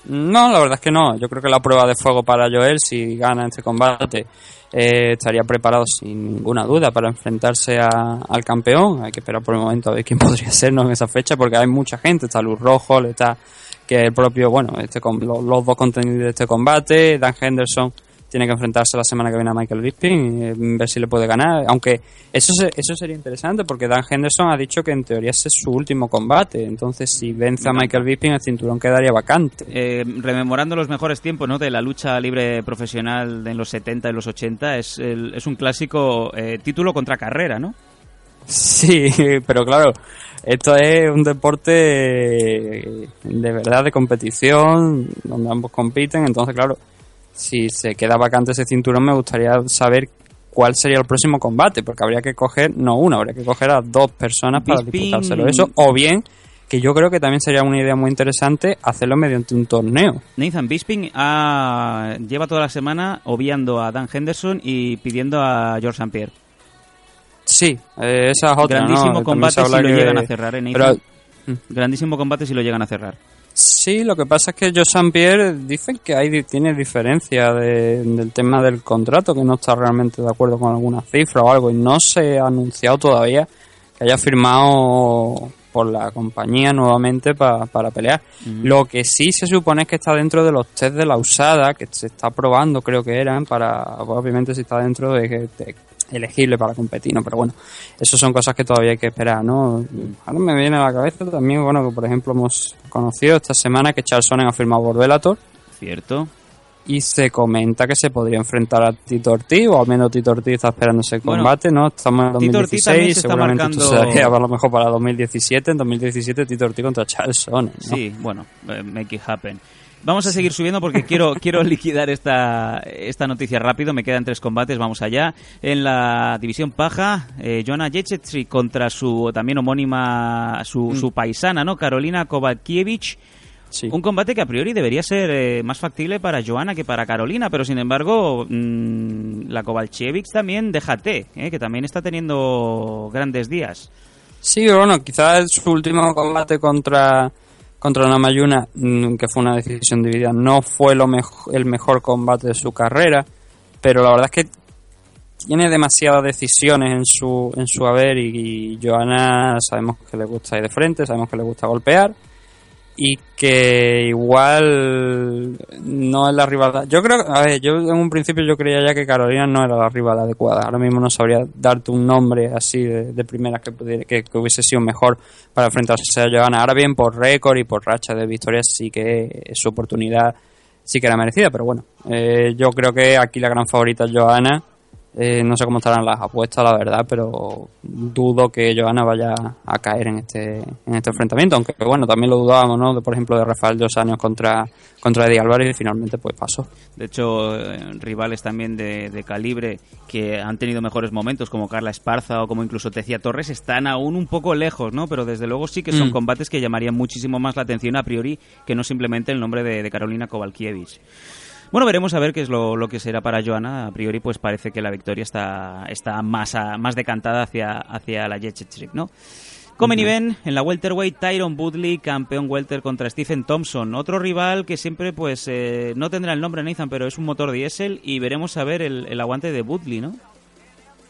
No, la verdad es que no. Yo creo que la prueba de fuego para Joel, si gana este combate, eh, estaría preparado sin ninguna duda para enfrentarse a- al campeón. Hay que esperar por el momento a ver quién podría ser ¿no? en esa fecha, porque hay mucha gente. Está Luz Rojo, está que el propio, bueno, este com- lo- los, dos contenidos de este combate. Dan Henderson tiene que enfrentarse la semana que viene a Michael Bisping, eh, ver si le puede ganar. Aunque eso, se- eso sería interesante, porque Dan Henderson ha dicho que en teoría ese es su último combate. Entonces, si vence a Michael Bisping, el cinturón quedaría vacante. Eh, rememorando los mejores tiempos ¿no? de la lucha libre profesional en los 70 y los 80, es, el- es un clásico eh, título contra carrera, ¿no? Sí, pero claro, esto es un deporte de verdad de competición, donde ambos compiten, entonces claro, si se queda vacante ese cinturón me gustaría saber cuál sería el próximo combate, porque habría que coger, no uno, habría que coger a dos personas para Bisping- disputárselo eso, o bien, que yo creo que también sería una idea muy interesante hacerlo mediante un torneo. Nathan Bisping ha- lleva toda la semana obviando a Dan Henderson y pidiendo a George St. Pierre. Sí, eh, esa es. Grandísimo combate si lo llegan a cerrar, ¿eh, pero-? Grandísimo combate si lo llegan a cerrar. Sí, lo que pasa es que Joe. Pierre dicen que hay, tiene diferencia de- del tema del contrato, que no está realmente de acuerdo con alguna cifra o algo, y no se ha anunciado todavía que haya firmado por la compañía nuevamente pa- para pelear. Lo que sí se supone es que está dentro de los test de la usada, que se está probando, creo que eran, para, obviamente si está dentro de, de- elegible para competir, ¿no? Pero bueno, eso son cosas que todavía hay que esperar, ¿no? Ahora me viene a la cabeza también, bueno, que por ejemplo hemos conocido esta semana que Charles Sonnen ha firmado por Bellator Cierto. y se comenta que se podría enfrentar a Tito Ortiz, o al menos Tito Ortiz está esperando ese Bueno, combate, ¿no? Estamos en Tito Ortiz también 2016, se seguramente esto marcando- se daría a lo mejor para 2017, en 2017 Tito Ortiz contra Charles Sonnen, ¿no? Sí, bueno, eh, make it happen. Vamos a seguir subiendo porque quiero quiero liquidar esta, esta noticia rápido. Me quedan tres combates, vamos allá. En la división paja, eh, Joanna Jędrzejczyk contra su también homónima, su, su paisana, ¿no? Carolina Kovalkiewicz. Sí. Un combate que a priori debería ser eh, más factible para Joana que para Carolina, pero sin embargo, mm, la Kovalkiewicz también déjate, eh, que también está teniendo grandes días. Sí, bueno, quizás su último combate contra contra Namayuna, mm, que fue una decisión dividida, no fue lo mejo- el mejor combate de su carrera, pero la verdad es que tiene demasiadas decisiones en su en su haber y, y sabemos que le gusta ir de frente, sabemos que le gusta golpear y que igual no es la rival. Yo creo, a ver, yo en un principio yo creía ya que Carolina no era la rival adecuada. Ahora mismo no sabría darte un nombre así de, de primeras que, pudiera- que, hubiese sido mejor para enfrentarse a Johanna. Ahora bien, por récord y por racha de victorias sí que su oportunidad sí que era merecida, pero bueno, eh, yo creo que aquí la gran favorita es Johanna Eh, no sé cómo estarán las apuestas, la verdad, pero dudo que Johanna vaya a caer en este en este enfrentamiento. Aunque, bueno, también lo dudábamos, ¿no? De, por ejemplo, de Rafael Dos Años contra, contra Eddie Álvarez y finalmente pues pasó. De hecho, eh, rivales también de, de calibre que han tenido mejores momentos, como Carla Esparza o como incluso Tecia Torres, están aún un poco lejos, ¿no? Pero desde luego sí que son Mm. combates que llamarían muchísimo más la atención a priori que no simplemente el nombre de, de Carolina Kovalkiewicz. Bueno, veremos a ver qué es lo, lo que será para Joana. A priori, pues parece que la victoria está, está más, a- más decantada hacia, hacia la Jetchetrip, ¿no? Comen event en la welterweight Tyron Woodley, campeón welter contra Stephen Thompson, otro rival que siempre pues eh, no tendrá el nombre Nathan, pero es un motor diésel y veremos a ver el, el aguante de Woodley, ¿no?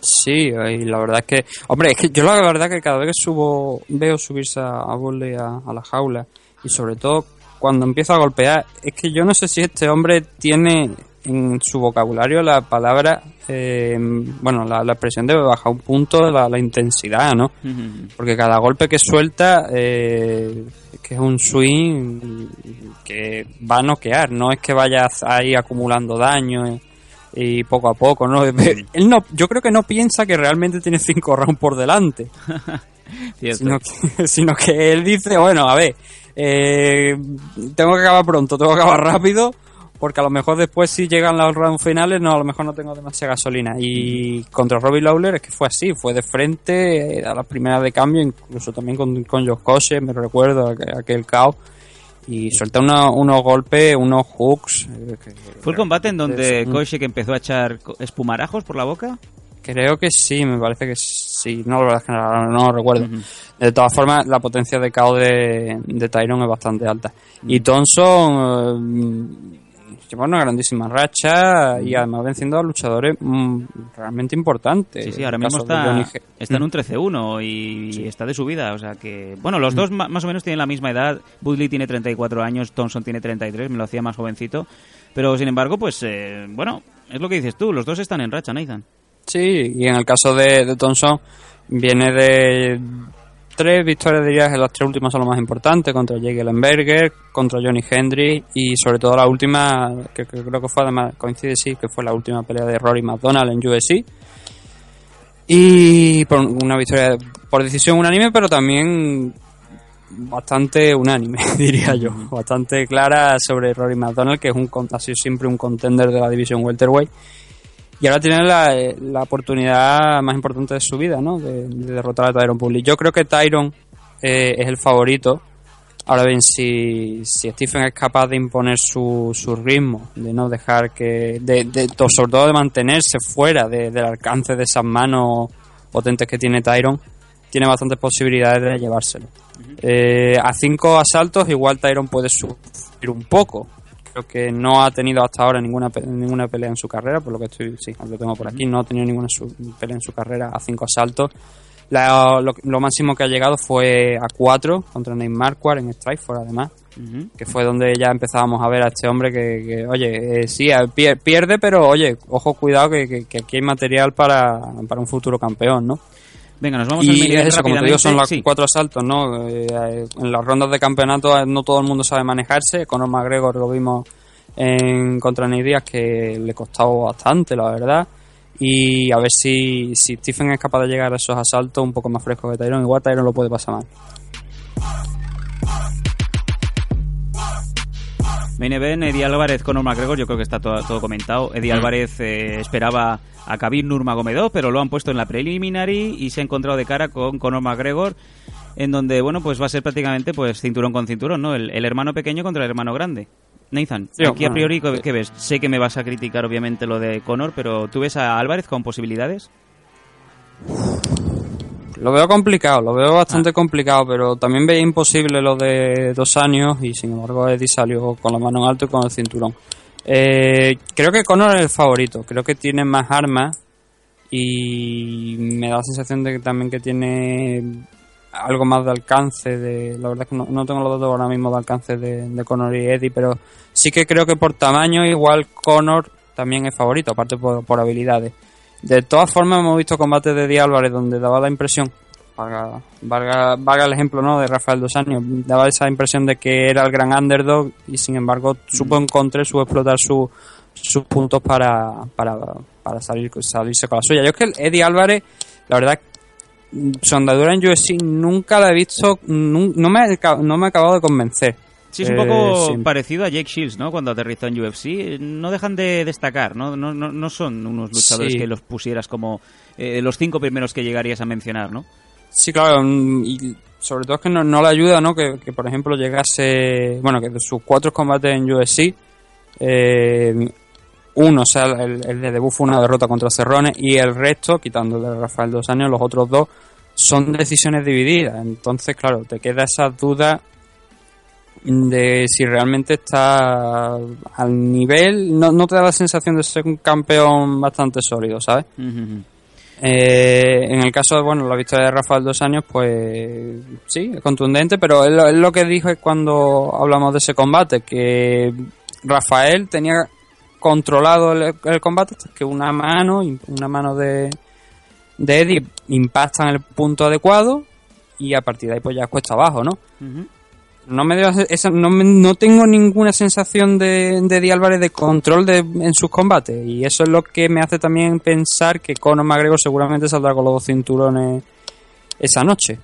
Sí, y la verdad es que, hombre, es que yo la verdad que cada vez que subo, veo subirse a, a, a la jaula y sobre todo cuando empieza a golpear, es que yo no sé si este hombre tiene en su vocabulario la palabra, eh, bueno, la, la expresión de bajar un punto la, la intensidad, ¿no? Porque cada golpe que suelta eh, es que es un swing que va a noquear, no es que vaya ahí acumulando daño eh, y poco a poco, ¿no? Él no, yo creo que no piensa que realmente tiene cinco rounds por delante. sino que, sino que él dice, bueno, a ver, eh, tengo que acabar pronto, tengo que acabar rápido, porque a lo mejor después si llegan los rounds finales, no, a lo mejor no tengo demasiada gasolina. Y contra Robbie Lawler es que fue así, fue de frente a la primera de cambio, incluso también con, con Josh me recuerdo aquel, caos. Y suelta uno- unos golpes, unos hooks. eh, que- ¿Fue el combate en donde Mm. Koscheck empezó a echar espumarajos por la boca? Creo que sí, me parece que sí. No, la verdad es no, lo recuerdo. De todas formas, la potencia de KO de, de Tyron es bastante alta. Y Thompson eh, lleva una grandísima racha y además venciendo a luchadores mm, realmente importantes. Sí, sí, ahora mismo está, está en un Mm. 13-1 y está de subida. O sea que, bueno, los dos más o menos tienen la misma edad. Woodley tiene 34 años, Thompson tiene 33, me lo hacía más jovencito. Pero sin embargo, pues, eh, bueno, es lo que dices tú, los dos están en racha, Nathan. Sí, y en el caso de, de Thompson viene de tres victorias, diría que las tres últimas son las más importantes, contra Jake Ellenberger, contra Johnny Hendry y sobre todo la última, que, que creo que fue además, coincide sí, que fue la última pelea de Rory McDonald en UFC. Y por una victoria por decisión unánime, pero también bastante unánime, diría yo. Bastante clara sobre Rory McDonald, que es un ha sido siempre un contender de la división welterweight. Y ahora tiene la, la oportunidad más importante de su vida, ¿no? De, de derrotar a Tyron Woodley. Yo creo que Tyron eh, es el favorito. Ahora bien, si, si Stephen es capaz de imponer su, su ritmo, de no dejar que. De, de- sobre todo de mantenerse fuera de- del alcance de esas manos potentes que tiene Tyron, tiene bastantes posibilidades de llevárselo. Eh, a cinco asaltos, igual Tyron puede sufrir un poco. Creo que no ha tenido hasta ahora ninguna, ninguna pelea en su carrera, por lo que estoy, sí, lo tengo por aquí, no ha tenido ninguna su- pelea en su carrera a cinco asaltos. La- lo, lo máximo que ha llegado fue a cuatro contra Nate Marquardt en Strikeforce, además, que fue donde ya empezábamos a ver a este hombre que, que, oye, eh, sí, pier- pierde, pero oye, ojo, cuidado, que, que- que aquí hay material para, para un futuro campeón, ¿no? Venga, nos vamos al Y event eso, como te digo, son los. Sí. cuatro asaltos, ¿no? Eh, en las rondas de campeonato eh, no todo el mundo sabe manejarse. Conor McGregor lo vimos en contra Ney que le costaba bastante, la verdad. Y a ver si, si Stephen es capaz de llegar a esos asaltos un poco más frescos que Tyron. Igual Tyron lo puede pasar mal. Main event, Eddie Álvarez, Conor McGregor, yo creo que está todo, todo comentado. Eddie Mm. Álvarez eh, esperaba a Khabib Nurmagomedov, pero lo han puesto en la preliminary y se ha encontrado de cara con Conor McGregor, en donde, bueno, pues va a ser prácticamente pues cinturón con cinturón, ¿no? El, el hermano pequeño contra el hermano grande. Nathan, aquí a priori, ¿qué qué ves? Sé que me vas a criticar obviamente lo de Conor, pero ¿tú ves a Álvarez con posibilidades? Lo veo complicado, lo veo bastante complicado, pero también veía imposible lo de dos años y sin embargo Eddie salió con la mano en alto y con el cinturón. Eh, creo que Conor es el favorito, creo que tiene más armas y me da la sensación de que también que tiene algo más de alcance de la verdad es que no, no tengo los datos ahora mismo de alcance de, de Conor y Eddie pero sí que creo que por tamaño igual Conor también es favorito aparte por, por habilidades de todas formas hemos visto combates de Eddie Álvarez donde daba la impresión valga, valga, valga el ejemplo ¿no? de Rafael Dos Años daba esa impresión de que era el gran underdog y sin embargo supo encontrar supo explotar su, sus puntos para, para, para salir, salirse con la suya. Yo es que Eddie Álvarez, la verdad, su andadura en UFC nunca la he visto, nun- no me, no me ha acabado de convencer. Sí, es un Eh, poco sí. parecido a Jake Shields, ¿no? Cuando aterrizó en UFC. No dejan de destacar, ¿no? No, no, no son unos luchadores Sí. que los pusieras como eh, los cinco primeros que llegarías a mencionar, ¿no? Sí, claro, mm, y sobre todo es que no, no le ayuda, ¿no? Que, que, por ejemplo llegase, bueno, que de sus cuatro combates en UFC, eh, uno, o sea, el, el de debut fue una derrota contra Cerrone y el resto, quitando de Rafael dos años, los otros dos son decisiones divididas. Entonces, claro, te queda esa duda de si realmente está al nivel, no, no te da la sensación de ser un campeón bastante sólido, ¿sabes? Eh, en el caso de bueno, la victoria de Rafael dos años, pues sí, es contundente, pero es lo, es lo que dije cuando hablamos de ese combate, que Rafael tenía controlado el, el combate hasta que una mano, una mano de, de Eddie impacta en el punto adecuado y a partir de ahí pues ya es cuesta abajo, ¿no? No me dio esa, no, no tengo ninguna sensación de, de Eddie Álvarez de control de, en sus combates y eso es lo que me hace también pensar que Conor McGregor seguramente saldrá con los dos cinturones esa noche.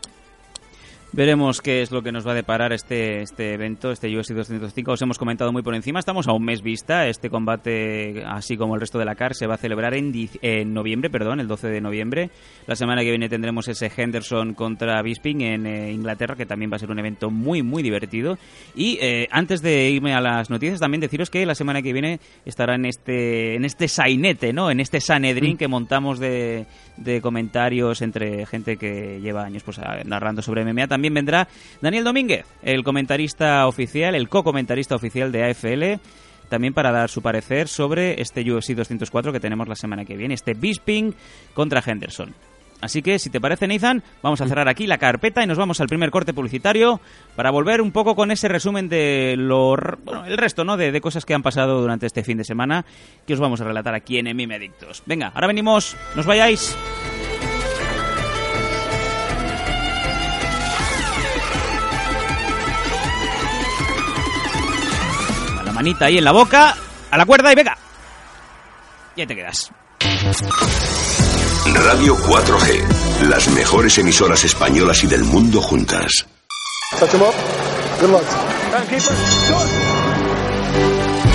Veremos qué es lo que nos va a deparar este, este evento, este UFC 205. Os hemos comentado muy por encima. Estamos a un mes vista. Este combate, así como el resto de la CAR, se va a celebrar en, en noviembre, perdón, el 12 de noviembre. La semana que viene tendremos ese Henderson contra Bisping en eh, Inglaterra, que también va a ser un evento muy, muy divertido. Y eh, antes de irme a las noticias, también deciros que la semana que viene estará en este, en este sainete, ¿no? En este Sanedrín que montamos de, de comentarios entre gente que lleva años pues, a- narrando sobre MMA. También vendrá Daniel Domínguez, el comentarista oficial, el co-comentarista oficial de AFL, también para dar su parecer sobre este UFC 204 que tenemos la semana que viene, este Bisping contra Henderson. Así que, si te parece, Nathan, vamos a cerrar aquí la carpeta y nos vamos al primer corte publicitario para volver un poco con ese resumen de lo, bueno, el resto, ¿no? De, de cosas que han pasado durante este fin de semana que os vamos a relatar aquí en MM Adictos. Venga, ahora venimos, nos vayáis. Manita ahí en la boca, a la cuerda y venga. Y ahí te quedas. Radio 4G, las mejores emisoras españolas y del mundo juntas.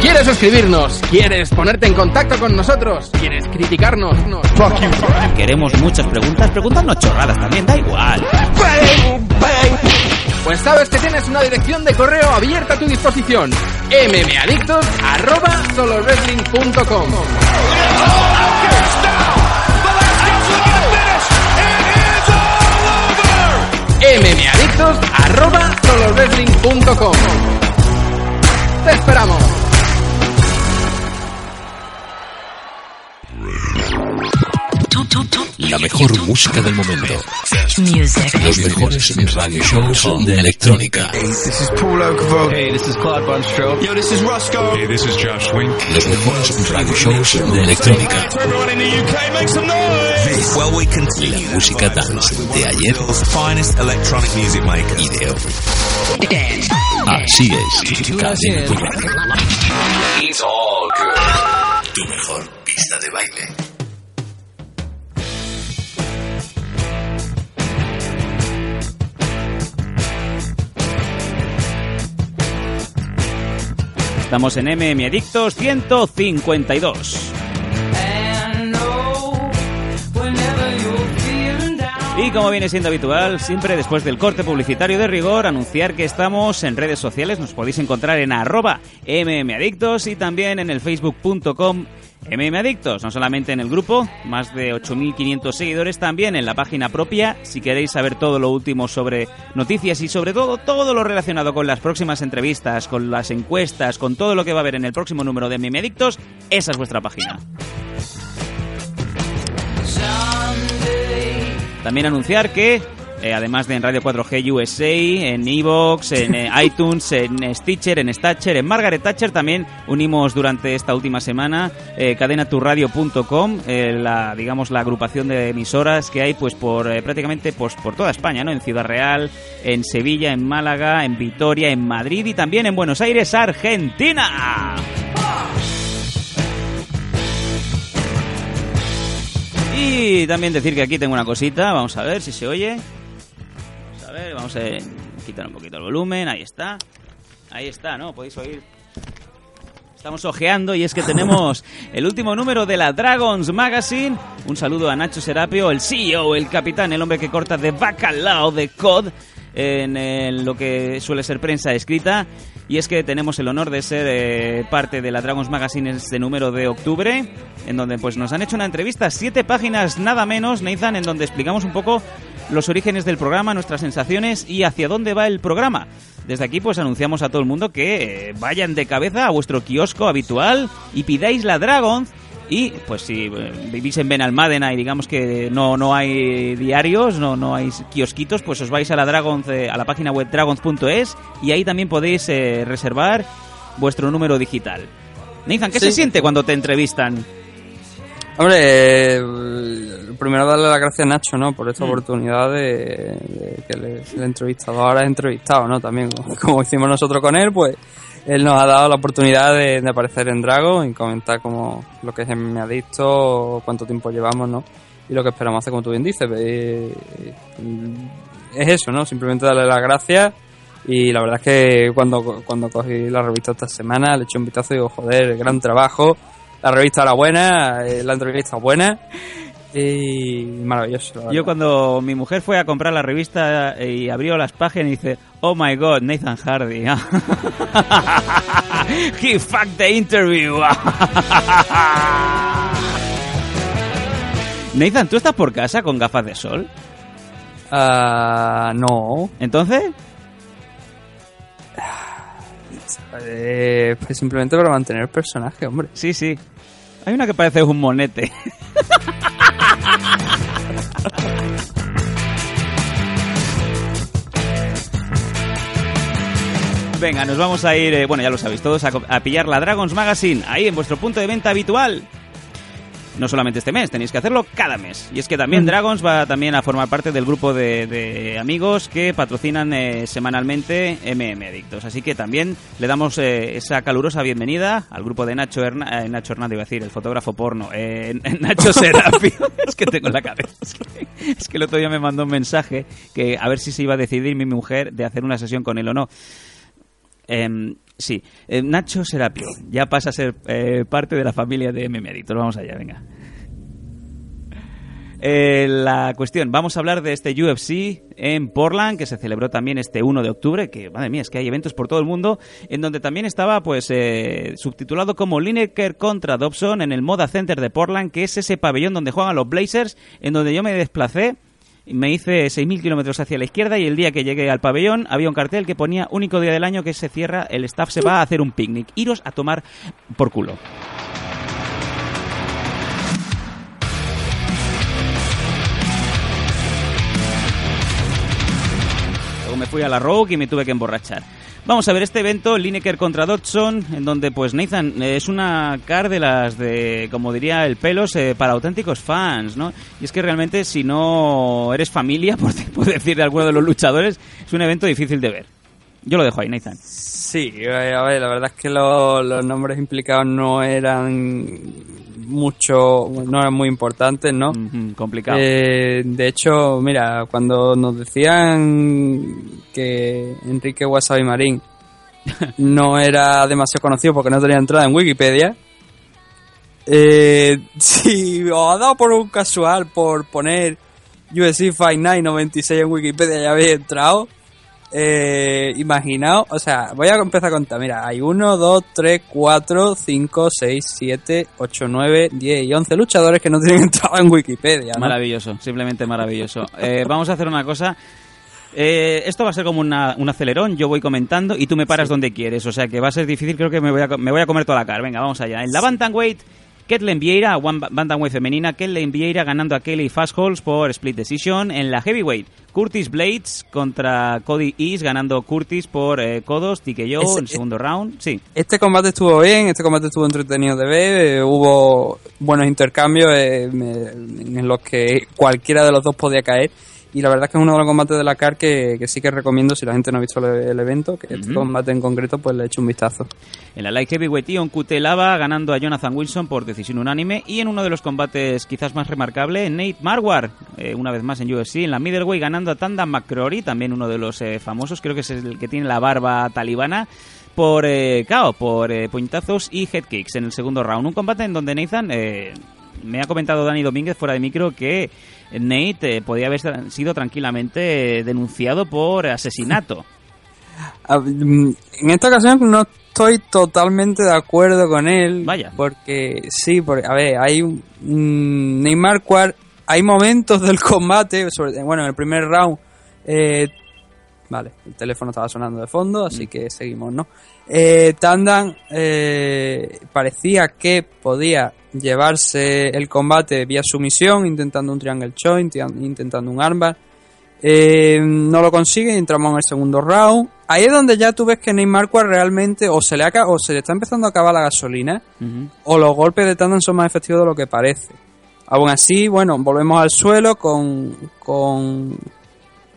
¿Quieres suscribirnos? ¿Quieres ponerte en contacto con nosotros? ¿Quieres criticarnos? Queremos muchas preguntas, preguntarnos chorradas también, da igual. Pues sabes que tienes una dirección de correo abierta a tu disposición. mmadictos arroba solowrestling.com mmadictos arroba solowrestling.com Te esperamos. La mejor música del momento. Music. Los mejores radio shows de electrónica. This is Paul Oakenfold. Hey, this is Clyde Bunstrell. Yo, this is Roscoe. Hey, this is Josh Wink. Los mejores radio shows de electrónica. Everyone in the UK, make some noise. Well, we continue. La música dance de ayer finest electronic music maker. y de hoy. Así es. Cadena tu radio. It's all good. Tu mejor pista de baile. Estamos en MM Adictos 152. Y como viene siendo habitual, siempre después del corte publicitario de rigor, anunciar que estamos en redes sociales. Nos podéis encontrar en arroba mmadictos y también en el facebook.com mmadictos. No solamente en el grupo, más de 8.500 seguidores, también en la página propia. Si queréis saber todo lo último sobre noticias y sobre todo todo lo relacionado con las próximas entrevistas, con las encuestas, con todo lo que va a haber en el próximo número de mmadictos, esa es vuestra página. También anunciar que, eh, además de en Radio 4G USA, en Evox, en eh, iTunes, en eh, Stitcher, en Statcher, en Margaret Thatcher. También unimos durante esta última semana eh, cadenaturradio.com, la, digamos, la agrupación de emisoras que hay pues por prácticamente pues, por toda España, ¿no? En Ciudad Real, en Sevilla, en Málaga, en Vitoria, en Madrid y también en Buenos Aires, Argentina. Y también decir que aquí tengo una cosita, vamos a ver si se oye. Vamos a ver, vamos a quitar un poquito el volumen, ahí está. Ahí está, ¿no? Podéis oír. Estamos ojeando y es que tenemos el último número de la Dragons Magazine. Un saludo a Nacho Serapio, el CEO, el capitán, el hombre que corta de bacalao de COD en lo que suele ser prensa escrita. Y es que tenemos el honor de ser eh, parte de la Dragons Magazine en este número de octubre, en donde pues nos han hecho una entrevista, siete páginas nada menos, Nathan, en donde explicamos un poco los orígenes del programa, nuestras sensaciones y hacia dónde va el programa. Desde aquí pues anunciamos a todo el mundo que eh, vayan de cabeza a vuestro kiosco habitual y pidáis la Dragons y pues si eh, vivís en Benalmádena y digamos que no, no hay diarios, no, no hay kiosquitos, pues os vais a la Dragons, eh, a la página web dragons.es y ahí también podéis eh, reservar vuestro número digital. Nathan, ¿qué se siente cuando te entrevistan? Hombre, eh, primero darle las gracias a Nacho, ¿no? Por esta Mm. oportunidad de, de que le- el entrevistador ahora es entrevistado, ¿no? También, como, hicimos nosotros con él, pues él nos ha dado la oportunidad de, de aparecer en Drago y comentar como lo que es me adicto, cuánto tiempo llevamos, ¿no? Y lo que esperamos hacer, como tú bien dices. eh, es eso, ¿no? Simplemente darle las gracias y la verdad es que cuando, cuando cogí la revista esta semana le eché un vistazo y digo, joder, gran trabajo. La revista era buena, eh, la entrevista buena y maravilloso. Yo cuando mi mujer fue a comprar la revista eh, y abrió las páginas y dice, oh my god, Nathan Hardy. He fucked the interview. Nathan, ¿tú estás por casa con gafas de sol? Ah, no. ¿Entonces? Eh, pues simplemente para mantener el personaje, hombre. Sí, sí. Hay una que parece un monete. Venga, nos vamos a ir, eh, bueno, ya lo sabéis todos, a, pillar la Dragons Magazine, ahí en vuestro punto de venta habitual. No solamente este mes, tenéis que hacerlo cada mes. Y es que también Dragons va también a formar parte del grupo de, de amigos que patrocinan eh, semanalmente MM Adictos. Así que también le damos eh, esa calurosa bienvenida al grupo de Nacho, Herna- eh, Nacho Hernández, iba a decir, el fotógrafo porno, eh, Nacho Serapio. es que tengo en la cabeza. Es que, es que el otro día me mandó un mensaje que a ver si se iba a decidir mi mujer de hacer una sesión con él o no. Em, sí, Eh, Nacho Serapio ya pasa a ser eh, parte de la familia de Adictos. Vamos allá, venga. Eh, la cuestión, vamos a hablar de este UFC en Portland, que se celebró también este 1 de octubre, que madre mía, es que hay eventos por todo el mundo, en donde también estaba pues eh, subtitulado como Lineker contra Dobson en el Moda Center de Portland, que es ese pabellón donde juegan los Blazers, en donde yo me desplacé me hice 6.000 kilómetros hacia la izquierda y el día que llegué al pabellón había un cartel que ponía único día del año que se cierra, el staff se va a hacer un picnic. Iros a tomar por culo. Me fui a la Rogue y me tuve que emborrachar. Vamos a ver este evento, Lineker contra Dodson, en donde pues Nathan eh, es una car de las de, como diría el pelos, eh, para auténticos fans, ¿no? Y es que realmente si no eres familia, por, decir de alguno de los luchadores, es un evento difícil de ver. Yo lo dejo ahí, Nathan. Sí, eh, a ver, la verdad es que lo- los nombres implicados no eran mucho, no eran muy importantes, ¿no? complicado. Eh, de hecho, mira, cuando nos decían que Enrique Wasabi Marín no era demasiado conocido porque no tenía entrada en Wikipedia, eh, si os ha dado por un casual por poner UFC Fight Night 96 en Wikipedia y habéis entrado, eh, imaginaos, o sea, voy a empezar a contar. Mira, hay 1, 2, 3, 4, 5, 6, 7, 8, 9, 10 y 11 luchadores que no tienen entrada en Wikipedia. ¿no? Maravilloso, simplemente maravilloso. Eh, vamos a hacer una cosa. Eh, esto va a ser como una- un acelerón, yo voy comentando y tú me paras donde quieres, o sea que va a ser difícil, creo que me voy a, me voy a comer toda la cara. Venga, vamos allá. En la Bantamweight, Ketlen Vieira, Bantamweight femenina, Ketlen Vieira ganando a Kelly Fastholz por split decision. En la Heavyweight, Curtis Blades contra Cody East ganando Curtis por eh, codos, TKO Ese- en el segundo round. Sí. Este combate estuvo bien, este combate estuvo entretenido de ver, eh, hubo buenos intercambios eh, en los que cualquiera de los dos podía caer Y la verdad es que es uno de los combates de la CAR que, que sí que recomiendo si la gente no ha visto el, el evento, que este Ujú. combate en concreto, pues le eche un vistazo. En la Light Heavyweight, Ion Cutelaba ganando a Jonathan Wilson por decisión unánime. Y en uno de los combates quizás más remarcable, Nate Marwar, eh, una vez más en UFC, en la Middleweight ganando a Tanda McCrory, también uno de los eh, famosos, creo que es el que tiene la barba talibana, por eh, KO, por eh, puñetazos y head kicks en el segundo round. Un combate en donde Nathan, eh, me ha comentado Dani Domínguez fuera de micro que Nate eh, podía haber sido tranquilamente eh, denunciado por asesinato. A- mm, En esta ocasión no estoy totalmente de acuerdo con él. Vaya. Porque sí, porque, a ver, hay un. Neymar Quar, hay momentos del combate, sobre, bueno, en el primer round. eh, vale, el teléfono estaba sonando de fondo, así que seguimos, ¿no? Eh, Tandan eh, parecía que podía llevarse el combate vía sumisión, intentando un triangle choint, intentando un armbar. Eh, no lo consigue entramos en el segundo round. Ahí es donde ya tú ves que Neymar Quar realmente o se le aca- o se le está empezando a acabar la gasolina o los golpes de Tandan son más efectivos de lo que parece. Aún así, bueno, volvemos al suelo con con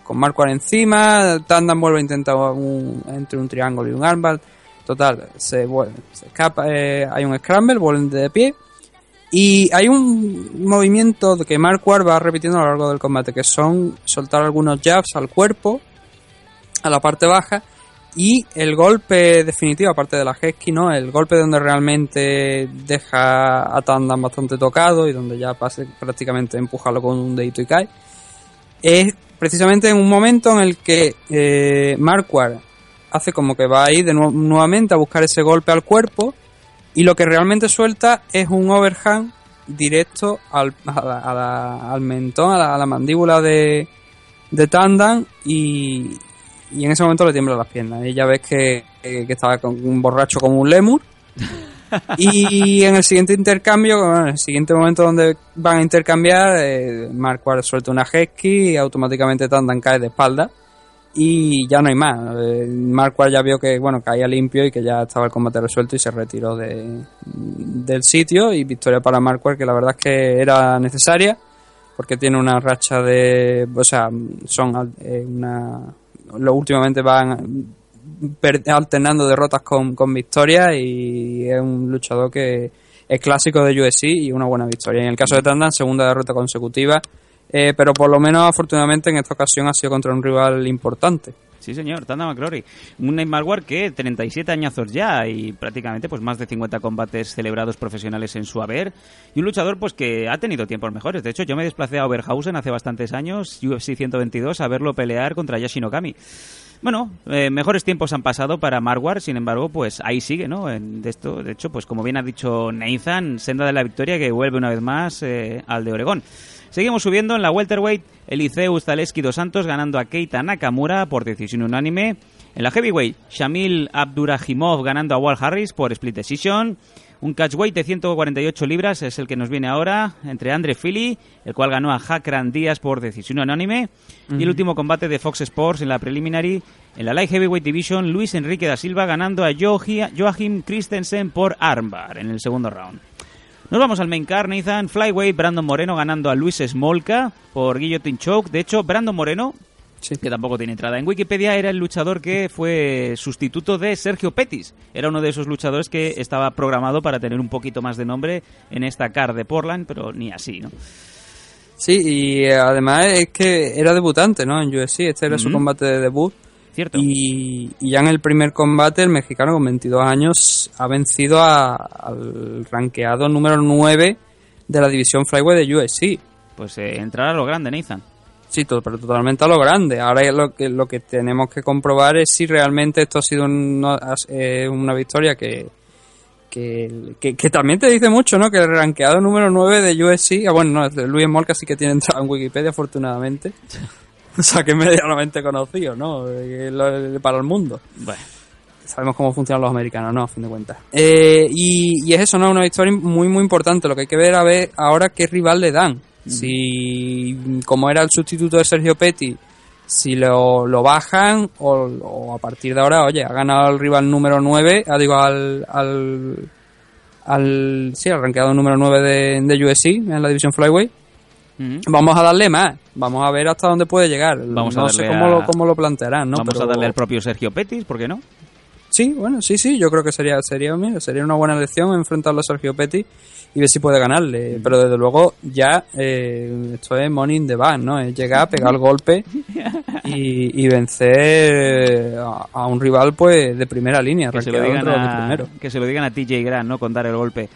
con Marquardt encima, Tandan vuelve a intentar un, entre un triángulo y un armbar. Total, se, vuelve, se escapa, eh, hay un scramble, vuelven de pie. Y hay un movimiento que Marquardt va repitiendo a lo largo del combate, que son soltar algunos jabs al cuerpo, a la parte baja, y el golpe definitivo, aparte de la Hesky, ¿no? El golpe donde realmente deja a Tandan bastante tocado y donde ya pase prácticamente empujarlo con un dedito y cae. Es precisamente en un momento en el que eh, Marquardt hace como que va ahí de nuevo- nuevamente a buscar ese golpe al cuerpo y lo que realmente suelta es un overhand directo al, a a al mentón, a la, a la mandíbula de, de Tandan y, y en ese momento le tiembla las piernas. Y ya ves que, que- que estaba con un borracho como un lemur. y en el siguiente intercambio, en el siguiente momento donde van a intercambiar, eh, Marquardt suelta una Hesky y automáticamente Tandan cae de espalda. Y ya no hay más. Eh, Marquardt ya vio que bueno caía limpio y que ya estaba el combate resuelto y se retiró de, del sitio. Y victoria para Marquardt, que la verdad es que era necesaria porque tiene una racha de. O sea, son eh, una. Lo últimamente van alternando derrotas con, con victorias y es un luchador que es clásico de UFC y una buena victoria. En el caso de Tandan, segunda derrota consecutiva, eh, pero por lo menos afortunadamente en esta ocasión ha sido contra un rival importante. Sí, señor, Tanda McCrory. Un Neymar War que 37 añazos ya y prácticamente pues más de 50 combates celebrados profesionales en su haber. Y un luchador pues que ha tenido tiempos mejores. De hecho, yo me desplacé a Oberhausen hace bastantes años, UFC 122, a verlo pelear contra Yashinokami. Bueno, eh, mejores tiempos han pasado para Marwar, sin embargo, pues ahí sigue, ¿no? En, de esto, de hecho, pues como bien ha dicho Nathan, senda de la victoria que vuelve una vez más eh, al de Oregón. Seguimos subiendo en la welterweight, Eliseus Zaleski dos Santos ganando a Keita Nakamura por decisión unánime. En la heavyweight, Shamil Abdurahimov ganando a Wal Harris por split decision. Un catchweight de 148 libras es el que nos viene ahora entre Andre Philly, el cual ganó a Hakran Díaz por decisión unánime. Y el último combate de Fox Sports en la preliminary, en la Light Heavyweight Division, Luis Enrique da Silva ganando a Joachim Christensen por armbar en el segundo round. Nos vamos al main car, Nathan. Flyweight, Brandon Moreno ganando a Luis Smolka por Guillotine Choke. De hecho, Brandon Moreno, que tampoco tiene entrada en Wikipedia, era el luchador que fue sustituto de Sergio Pettis. Era uno de esos luchadores que estaba programado para tener un poquito más de nombre en esta car de Portland, pero ni así, ¿no? Sí, y eh, además es que era debutante, ¿no? En UFC, este era su combate de debut. Cierto. Y, y ya en el primer combate, el mexicano con 22 años ha vencido a- al rankeado número 9 de la división Flyweight de UFC. Pues eh, entrar a lo grande, Nathan. Sí, to- pero totalmente a lo grande. Ahora lo que, lo que tenemos que comprobar es si realmente esto ha sido una, eh, una victoria que, que, que, que también te dice mucho, ¿no? Que el rankeado número 9 de UFC, ah, bueno, no, Luis Molca sí que tiene entrada en Wikipedia, afortunadamente. o sea, que es medianamente conocido, ¿no? Eh, lo- Para el mundo. Bueno. Sabemos cómo funcionan los americanos, ¿no? A fin de cuentas. Eh, y, y es eso, ¿no? Una victoria muy, muy importante. Lo que hay que ver a ver ahora qué rival le dan. Si, como era el sustituto de Sergio Petty, si lo, lo bajan o, o a partir de ahora, oye, ha ganado el rival número 9, ah, digo, al, al, al, sí, al rankeado número 9 de, de UFC en la división Flyweight. Vamos a darle más, vamos a ver hasta dónde puede llegar. Vamos a no sé darle cómo, a- lo, cómo lo plantearán, ¿no? Vamos Pero- a darle al propio Sergio Petis, ¿por qué no? Sí, bueno, sí, sí, yo creo que sería sería mira, sería una buena elección enfrentarlo a Sergio Petty y ver si puede ganarle. Pero desde luego ya eh, esto es money in the ¿no? Es llegar, pegar el golpe y, y vencer a, a un rival pues de primera línea, que se, lo rankeado digan entre los de a, primero. que se lo digan a TJ Grant, ¿no? Con dar el golpe.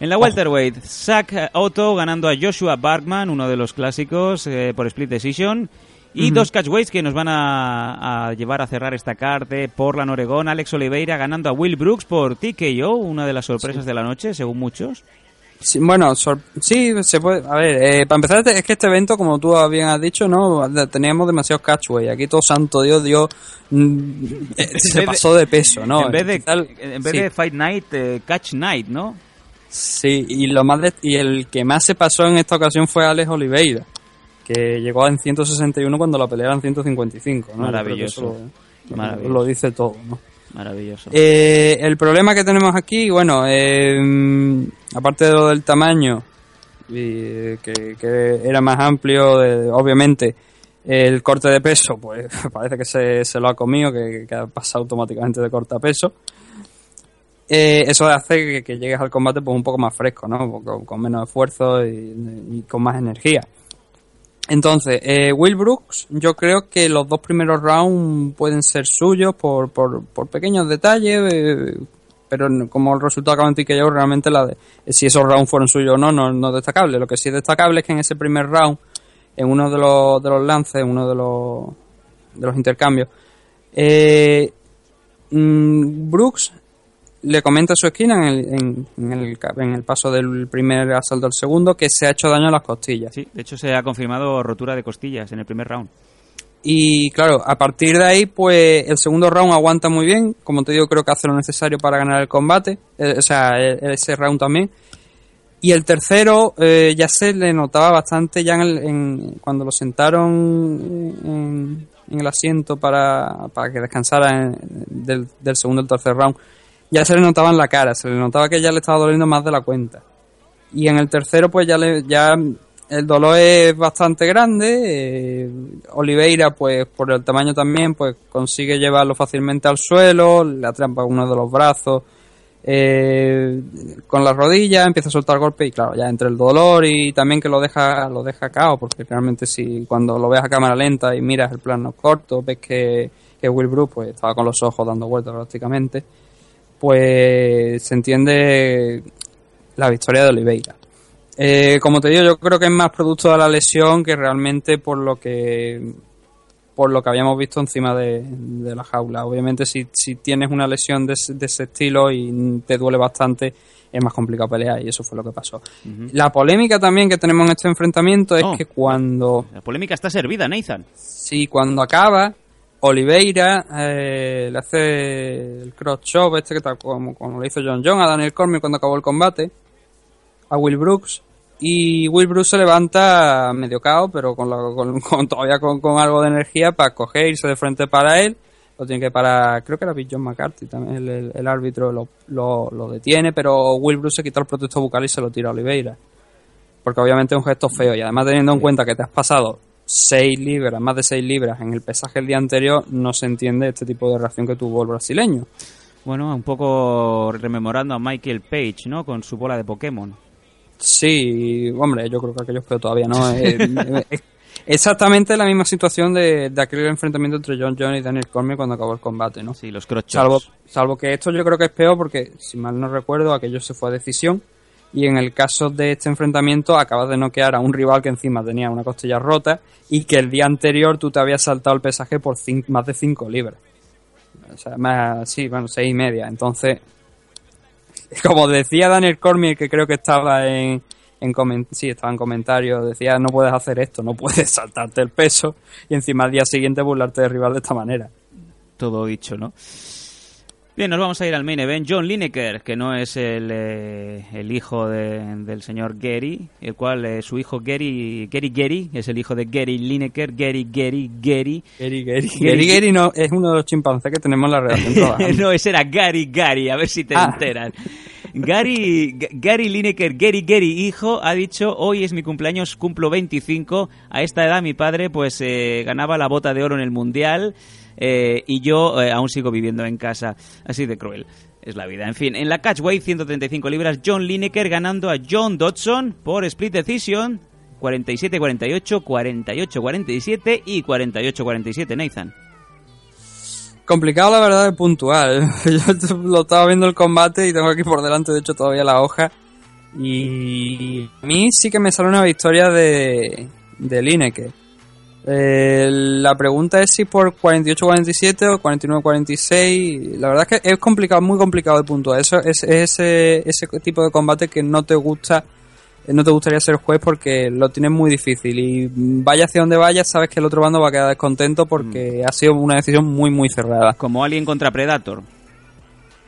En la welterweight, Zach Otto ganando a Joshua Barkman, uno de los clásicos, eh, por split decision. Y dos catchweights que nos van a, a llevar a cerrar esta carta. Portland, Oregón, Alex Oliveira ganando a Will Brooks por TKO, una de las sorpresas de la noche, según muchos. Sí, bueno, sí, se puede. A ver, eh, para empezar, es que este evento, como tú bien has dicho, no teníamos demasiados catchway. Aquí todo santo Dios, Dios mm, eh, se pasó de peso, ¿no? En vez de, en vez sí. de Fight Night, eh, Catch Night, ¿no? Sí, y lo más de- y el que más se pasó en esta ocasión fue Alex Oliveira, que llegó en 161 cuando la pelea era en 155, ¿no? Maravilloso. eso lo- Maravilloso. Lo dice todo, ¿no? Maravilloso. Eh, el problema que tenemos aquí, bueno, eh, aparte de lo del tamaño, y que, que era más amplio, eh, obviamente el corte de peso, pues parece que se, se lo ha comido, que, que ha pasado automáticamente de corta peso. Eh, eso hace que, que llegues al combate pues un poco más fresco, ¿no? Con, con menos esfuerzo y, y con más energía. Entonces, eh, Will Brooks, yo creo que los dos primeros rounds pueden ser suyos por, por, pequeños detalles, eh, pero como el resultado acaba en TKO, realmente la de, si esos rounds fueron suyos o no, no, no es destacable. Lo que sí es destacable es que en ese primer round, en uno de los, de los lances, en uno de los, de los intercambios, eh, mm, Brooks le comenta a su esquina en el, en, en el, en el paso del primer asalto al segundo que se ha hecho daño a las costillas. Sí, de hecho se ha confirmado rotura de costillas en el primer round. Y claro, a partir de ahí, pues el segundo round aguanta muy bien. Como te digo, creo que hace lo necesario para ganar el combate. Eh, o sea, e- ese round también. Y el tercero eh, ya se le notaba bastante ya en el- en- cuando lo sentaron en, en el asiento para, para que descansara en- del, del segundo al tercer round. Ya se le notaba en la cara, se le notaba que ya le estaba doliendo más de la cuenta. Y en el tercero, pues ya le, ya el dolor es bastante grande. eh, Oliveira, pues por el tamaño también, pues consigue llevarlo fácilmente al suelo, le atrapa uno de los brazos eh, con la rodilla, empieza a soltar golpes y claro, ya entre el dolor y también que lo deja, lo deja cao, porque realmente si cuando lo ves a cámara lenta y miras el plano corto, ves que, que Will Brooks pues estaba con los ojos dando vueltas prácticamente, pues se entiende la victoria de Oliveira. Eh, como te digo, yo creo que es más producto de la lesión que realmente por lo que por lo que habíamos visto encima de, de la jaula. Obviamente, si, si tienes una lesión de, ese- de ese estilo y te duele bastante, es más complicado pelear y eso fue lo que pasó. La polémica también que tenemos en este enfrentamiento es Oh. que cuando La polémica está servida, Nathan. Sí, cuando acaba, Oliveira eh, le hace el cross chop, este que tal como, como lo hizo John John a Daniel Cormier cuando acabó el combate, a Will Brooks. Y Will Brooks se levanta medio cao, pero con, la- con- con- todavía con, con algo de energía para coger, irse de frente para él. Lo tiene que parar, creo que era Big John McCarthy también, el, el- el árbitro lo, lo, lo detiene, pero Will Brooks se quita el protector bucal y se lo tira a Oliveira porque obviamente es un gesto feo y además teniendo en cuenta que te has pasado 6 libras, más de 6 libras en el pesaje el día anterior, no se entiende este tipo de reacción que tuvo el brasileño. Bueno, un poco rememorando a Michael Page, ¿no? Con su bola de Pokémon. Sí, hombre, yo creo que aquello peor todavía, ¿no? Eh, es exactamente la misma situación de, de aquel enfrentamiento entre John John y Daniel Cormier cuando acabó el combate, ¿no? Sí, los. Salvo, salvo que esto yo creo que es peor porque, si mal no recuerdo, aquello se fue a decisión. Y en el caso de este enfrentamiento, acabas de noquear a un rival que encima tenía una costilla rota y que el día anterior tú te habías saltado el pesaje por más de 5 libras. O sea, más, sí, bueno, seis y media. Entonces, como decía Daniel Cormier, que creo que estaba en, en sí, estaba en comentarios, decía, no puedes hacer esto, no puedes saltarte el peso y encima al día siguiente burlarte del rival de esta manera. Todo dicho, ¿no? Bien, nos vamos a ir al main event. John Lineker, que no es el, eh, el hijo de- del señor Gary, el cual eh, su hijo Gary, Gary Gary, es el hijo de Gary Lineker, Gary Gary Gary. Gary Gary. Gary Gary no, es uno de los chimpancés que tenemos en la trabajando. no, ese era Gary Gary, a ver si te Ah. enteras. Gary, Gary Lineker, Gary Gary hijo, ha dicho, hoy es mi cumpleaños, cumplo 25. A esta edad mi padre pues eh, ganaba la bota de oro en el Mundial eh, y yo eh, aún sigo viviendo en casa. Así de cruel es la vida. En fin, en la catchweight 135 libras, John Lineker ganando a John Dodson por split decision 47-48, 48-47 y 48-47, Nathan. Complicado la verdad de puntual. Yo lo estaba viendo el combate y tengo aquí por delante de hecho todavía la hoja. Y a mí sí que me sale una victoria de, de Lineker. Eh, la pregunta es si por 48-47 o 49-46. La verdad es que es complicado, muy complicado de puntuar. Eso es, es ese, ese tipo de combate que no te gusta, eh, no te gustaría ser juez porque lo tienes muy difícil. Y vaya hacia donde vayas, sabes que el otro bando va a quedar descontento porque ha sido una decisión muy, muy cerrada. Como Alien contra Predator.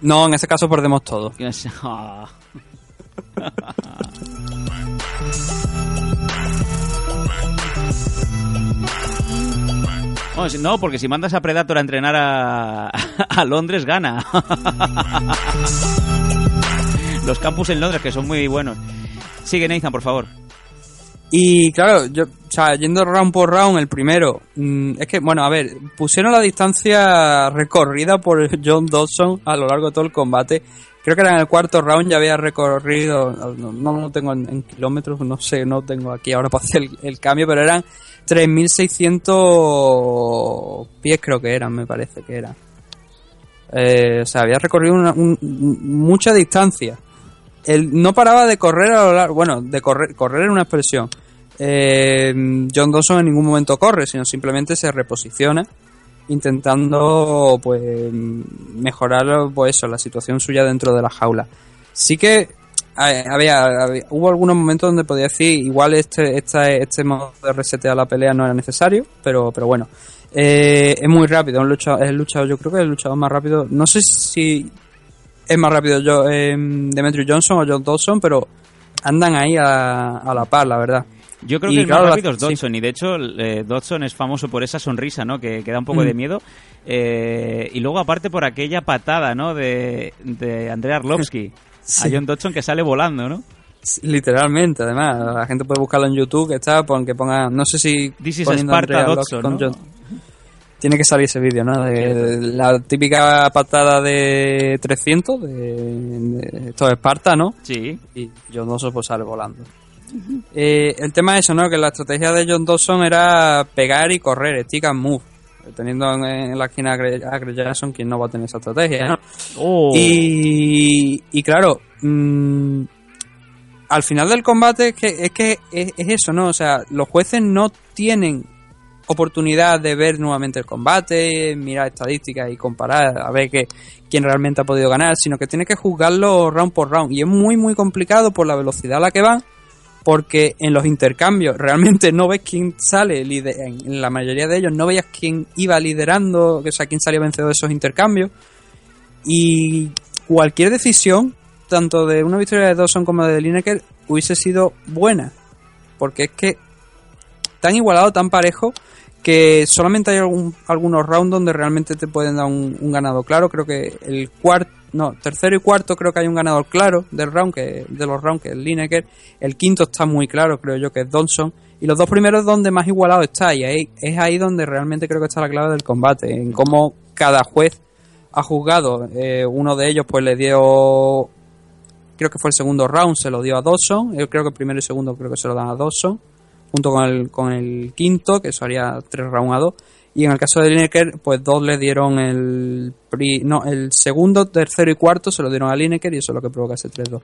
No, en ese caso perdemos todo. No, porque si mandas a Predator a entrenar a, a Londres, gana. Los campus en Londres, que son muy buenos. Sigue, Nathan, por favor. Y claro, yo, o sea, yendo round por round, el primero, mm, es que, bueno, a ver, pusieron la distancia recorrida por John Dawson a lo largo de todo el combate. Creo que era en el cuarto round, ya había recorrido, no, no tengo en, en kilómetros, no sé, no tengo aquí ahora para hacer el, cambio, pero eran 3.600 pies, creo que eran, me parece que eran. Eh, o sea, había recorrido una- un- mucha distancia. Él no paraba de correr a lo largo, bueno, de correr, correr es una expresión. Eh, John Dawson en ningún momento corre, sino simplemente se reposiciona intentando pues mejorar pues eso, la situación suya dentro de la jaula. Sí que había, había- hubo algunos momentos donde podía decir igual este esta, este modo de resetear la pelea no era necesario, pero pero bueno. Eh, es muy rápido, es luchador, es luchador, yo creo que es más rápido. No sé si es más rápido yo, eh, Demetrius Johnson o John Dawson, pero andan ahí a, a la par, la verdad. Yo creo Y que el claro, más rápido es sí. Dodson y de hecho eh, Dodson es famoso por esa sonrisa, ¿no? Que, que da un poco Mm. de miedo. Eh, y luego aparte por aquella patada, ¿no? De, de Andrei Arlovsky Sí. a John Dodson que sale volando, ¿no? Literalmente, además, la gente puede buscarlo en YouTube, que está, porque ponga, no sé si This is Sparta Andrea Dodson, Tiene que salir ese vídeo, ¿no? De, de la típica patada de 300, de, de esto es Esparta, ¿no? Sí. Y John Dawson pues sale volando. Eh, el tema es eso, ¿no? Que la estrategia de John Dawson era pegar y correr, stick and move. Teniendo en, en la esquina a Gre- a Greg Jackson, quien no va a tener esa estrategia, ¿no? Oh. Y, y claro, mm, al final del combate es que, es que es, es eso, ¿no? O sea, los jueces no tienen oportunidad de ver nuevamente el combate, mirar estadísticas y comparar a ver que, quién realmente ha podido ganar, sino que tiene que juzgarlo round por round. Y es muy, muy complicado por la velocidad a la que van, porque en los intercambios realmente no ves quién sale, en la mayoría de ellos no veías quién iba liderando, o sea, quién salía vencedor de esos intercambios. Y cualquier decisión, tanto de una victoria de Dawson como de Lineker, hubiese sido buena. Porque es que tan igualado, tan parejo, que solamente hay algún- algunos rounds donde realmente te pueden dar un, un ganado claro. Creo que el cuarto, no, tercero y cuarto creo que hay un ganador claro del round, que, de los rounds, que es Lineker. El quinto está muy claro, creo yo, que es Dawson. Y los dos primeros donde más igualado está. Y ahí, es ahí donde realmente creo que está la clave del combate. En cómo cada juez ha juzgado. Eh, uno de ellos pues le dio creo que fue el segundo round, se lo dio a Dawson. Yo creo que el primero y segundo creo que se lo dan a Dawson. Junto con el, con el quinto, que eso haría tres rounds a dos. Y en el caso de Lineker, pues dos le dieron el... pri- no, el segundo, tercero y cuarto se lo dieron a Lineker y eso es lo que provoca ese 3-2.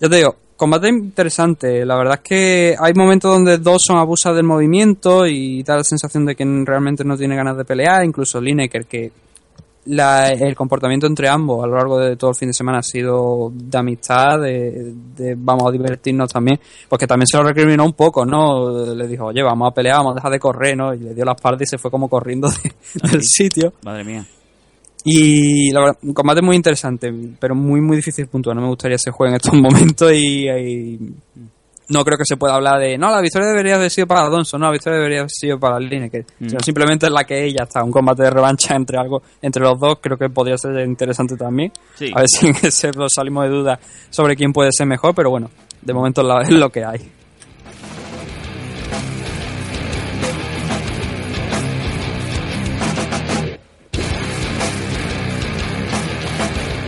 Ya te digo, combate interesante. La verdad es que hay momentos donde Dawson abusa del movimiento y da la sensación de que realmente no tiene ganas de pelear. Incluso Lineker, que la- el comportamiento entre ambos a lo largo de todo el fin de semana ha sido de amistad, de, de vamos a divertirnos también, porque también se lo recriminó un poco, ¿no? Le dijo, oye, vamos a pelear, vamos a dejar de correr, ¿no? Y le dio la espalda y se fue como corriendo de- del sitio. Madre mía. Y la verdad, un combate muy interesante, pero muy, muy difícil puntuar. No me gustaría ese juego en estos momentos y, y, no creo que se pueda hablar de, no, la victoria debería haber sido para Alonso, no, la victoria debería haber sido para Lineker, Mm. sino simplemente la que ella está, un combate de revancha entre algo, entre los dos, creo que podría ser interesante también. Sí. A ver si en ese salimos de duda sobre quién puede ser mejor, pero bueno, de momento es lo que hay.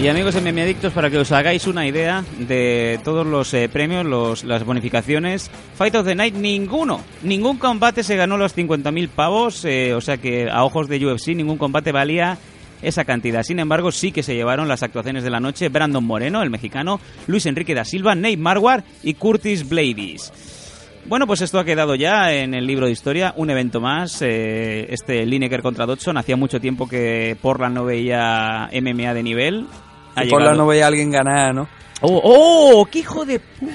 Y amigos MM Adictos, para que os hagáis una idea de todos los eh, premios, los, las bonificaciones, Fight of the Night, ninguno, ningún combate se ganó los 50.000 pavos, eh, o sea que a ojos de UFC ningún combate valía esa cantidad. Sin embargo, sí que se llevaron las actuaciones de la noche Brandon Moreno, el mexicano, Luis Enrique da Silva, Nate Marwar y Curtis Blades. Bueno, pues esto ha quedado ya en el libro de historia, un evento más, eh, este Lineker contra Dodson, hacía mucho tiempo que Portland no veía MMA de nivel. Ha Y por la llegado- no veía a alguien ganar, ¿no? ¡Oh, oh! ¡Qué hijo de puta!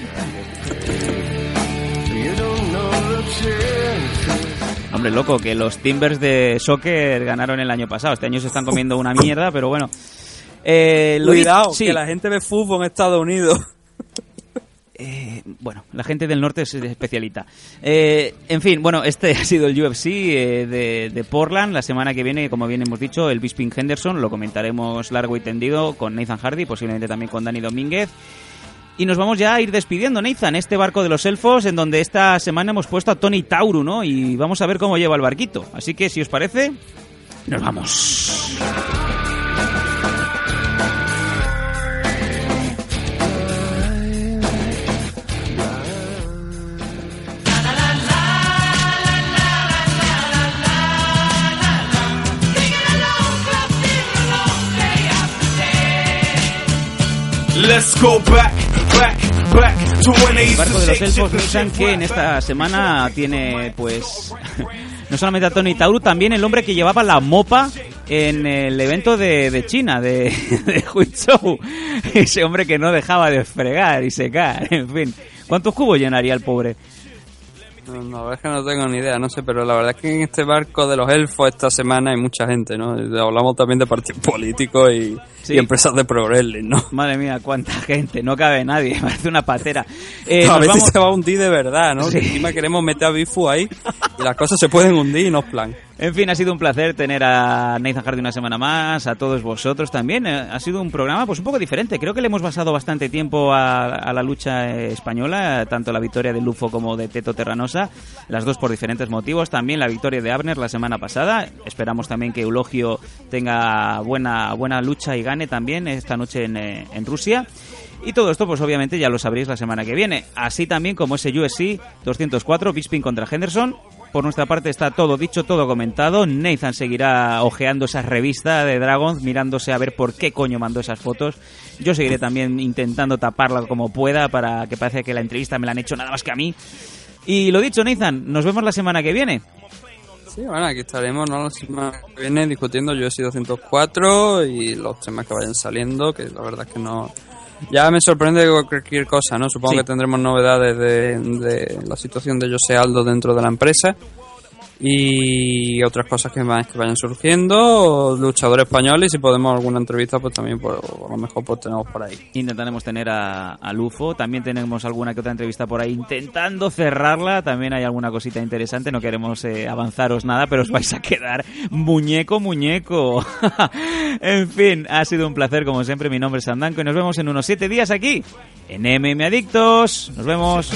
Hombre, loco, que los Timbers de soccer ganaron el año pasado. Este año se están comiendo una mierda, pero bueno. Eh, lo Cuidado, sí. que la gente ve fútbol en Estados Unidos. Eh, bueno, la gente del norte es especialita. Eh, en fin, bueno, este ha sido el UFC eh, de, Portland. La semana que viene, como bien hemos dicho, el Bisping Henderson. Lo comentaremos largo y tendido con Nathan Hardy, posiblemente también con Dani Domínguez. Y nos vamos ya a ir despidiendo, Nathan, este barco de los elfos, en donde esta semana hemos puesto a Tony Tauru, ¿no? Y vamos a ver cómo lleva el barquito. Así que, si os parece, nos vamos. Let's go back, back, back to when El barco de los elfos shake, que en esta semana tiene, pues, no solamente a Tony Tauru, también el hombre que llevaba la mopa en el evento de, de China, de, de Huizhou. Ese hombre que no dejaba de fregar y secar, en fin. ¿Cuántos cubos llenaría el pobre? No, no, es que no tengo ni idea, no sé, pero la verdad es que en este barco de los elfos esta semana hay mucha gente, ¿no? Hablamos también de partidos políticos y, Sí. y empresas de pro wrestling, ¿no? Madre mía, cuánta gente, no cabe nadie, parece una patera. Eh, a ver vamos- si se va a hundir de verdad, ¿no? Sí. Que encima queremos meter a Bifu ahí y las cosas se pueden hundir y no es plan. En fin, ha sido un placer tener a Nathan Hardy una semana más, a todos vosotros también. Eh, Ha sido un programa pues un poco diferente. Creo que le hemos basado bastante tiempo a, la lucha española, tanto la victoria de Lufo como de Teto Terranosa, las dos por diferentes motivos. También la victoria de Abner la semana pasada. Esperamos también que Eulogio tenga buena, buena lucha y gane también esta noche en, eh, Rusia. Y todo esto, pues obviamente ya lo sabréis la semana que viene. Así también como ese UFC 204, Bisping contra Henderson. Por nuestra parte está todo dicho, todo comentado. Nathan seguirá ojeando esa revista de Dragons, mirándose a ver por qué coño mandó esas fotos. Yo seguiré también intentando taparla como pueda para que parezca que la entrevista me la han hecho nada más que a mí. Y lo dicho, Nathan, nos vemos la semana que viene. Sí, bueno, aquí estaremos ¿no? la semana que viene discutiendo UFC 204 y los temas que vayan saliendo, que la verdad es que no... Ya me sorprende cualquier cosa, ¿no? Supongo Sí. que tendremos novedades de, de la situación de José Aldo dentro de la empresa y otras cosas que, más que vayan surgiendo, luchador español y si podemos alguna entrevista pues también por, a lo mejor pues tenemos por ahí. Intentaremos tener a, a Lufo. También tenemos alguna que otra entrevista por ahí intentando cerrarla. También hay alguna cosita interesante. No queremos eh, avanzaros nada, pero os vais a quedar muñeco, muñeco. en fin, ha sido un placer como siempre. Mi nombre es Sandanco y nos vemos en unos siete días aquí en MM Adictos. Nos vemos.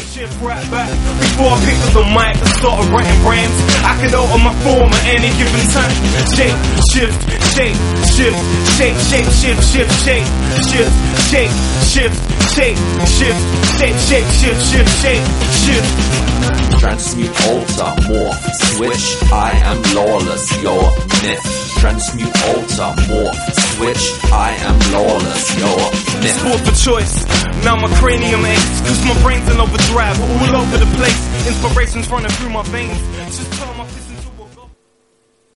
Transmute, alter, morph, switch. I am lawless, your myth. Transmute, alter, morph, switch. I am lawless, you're myth. Sport for choice. Now my cranium aches, cause my brain's in overdrive, all over the place. Inspiration's running through my veins. Just turn my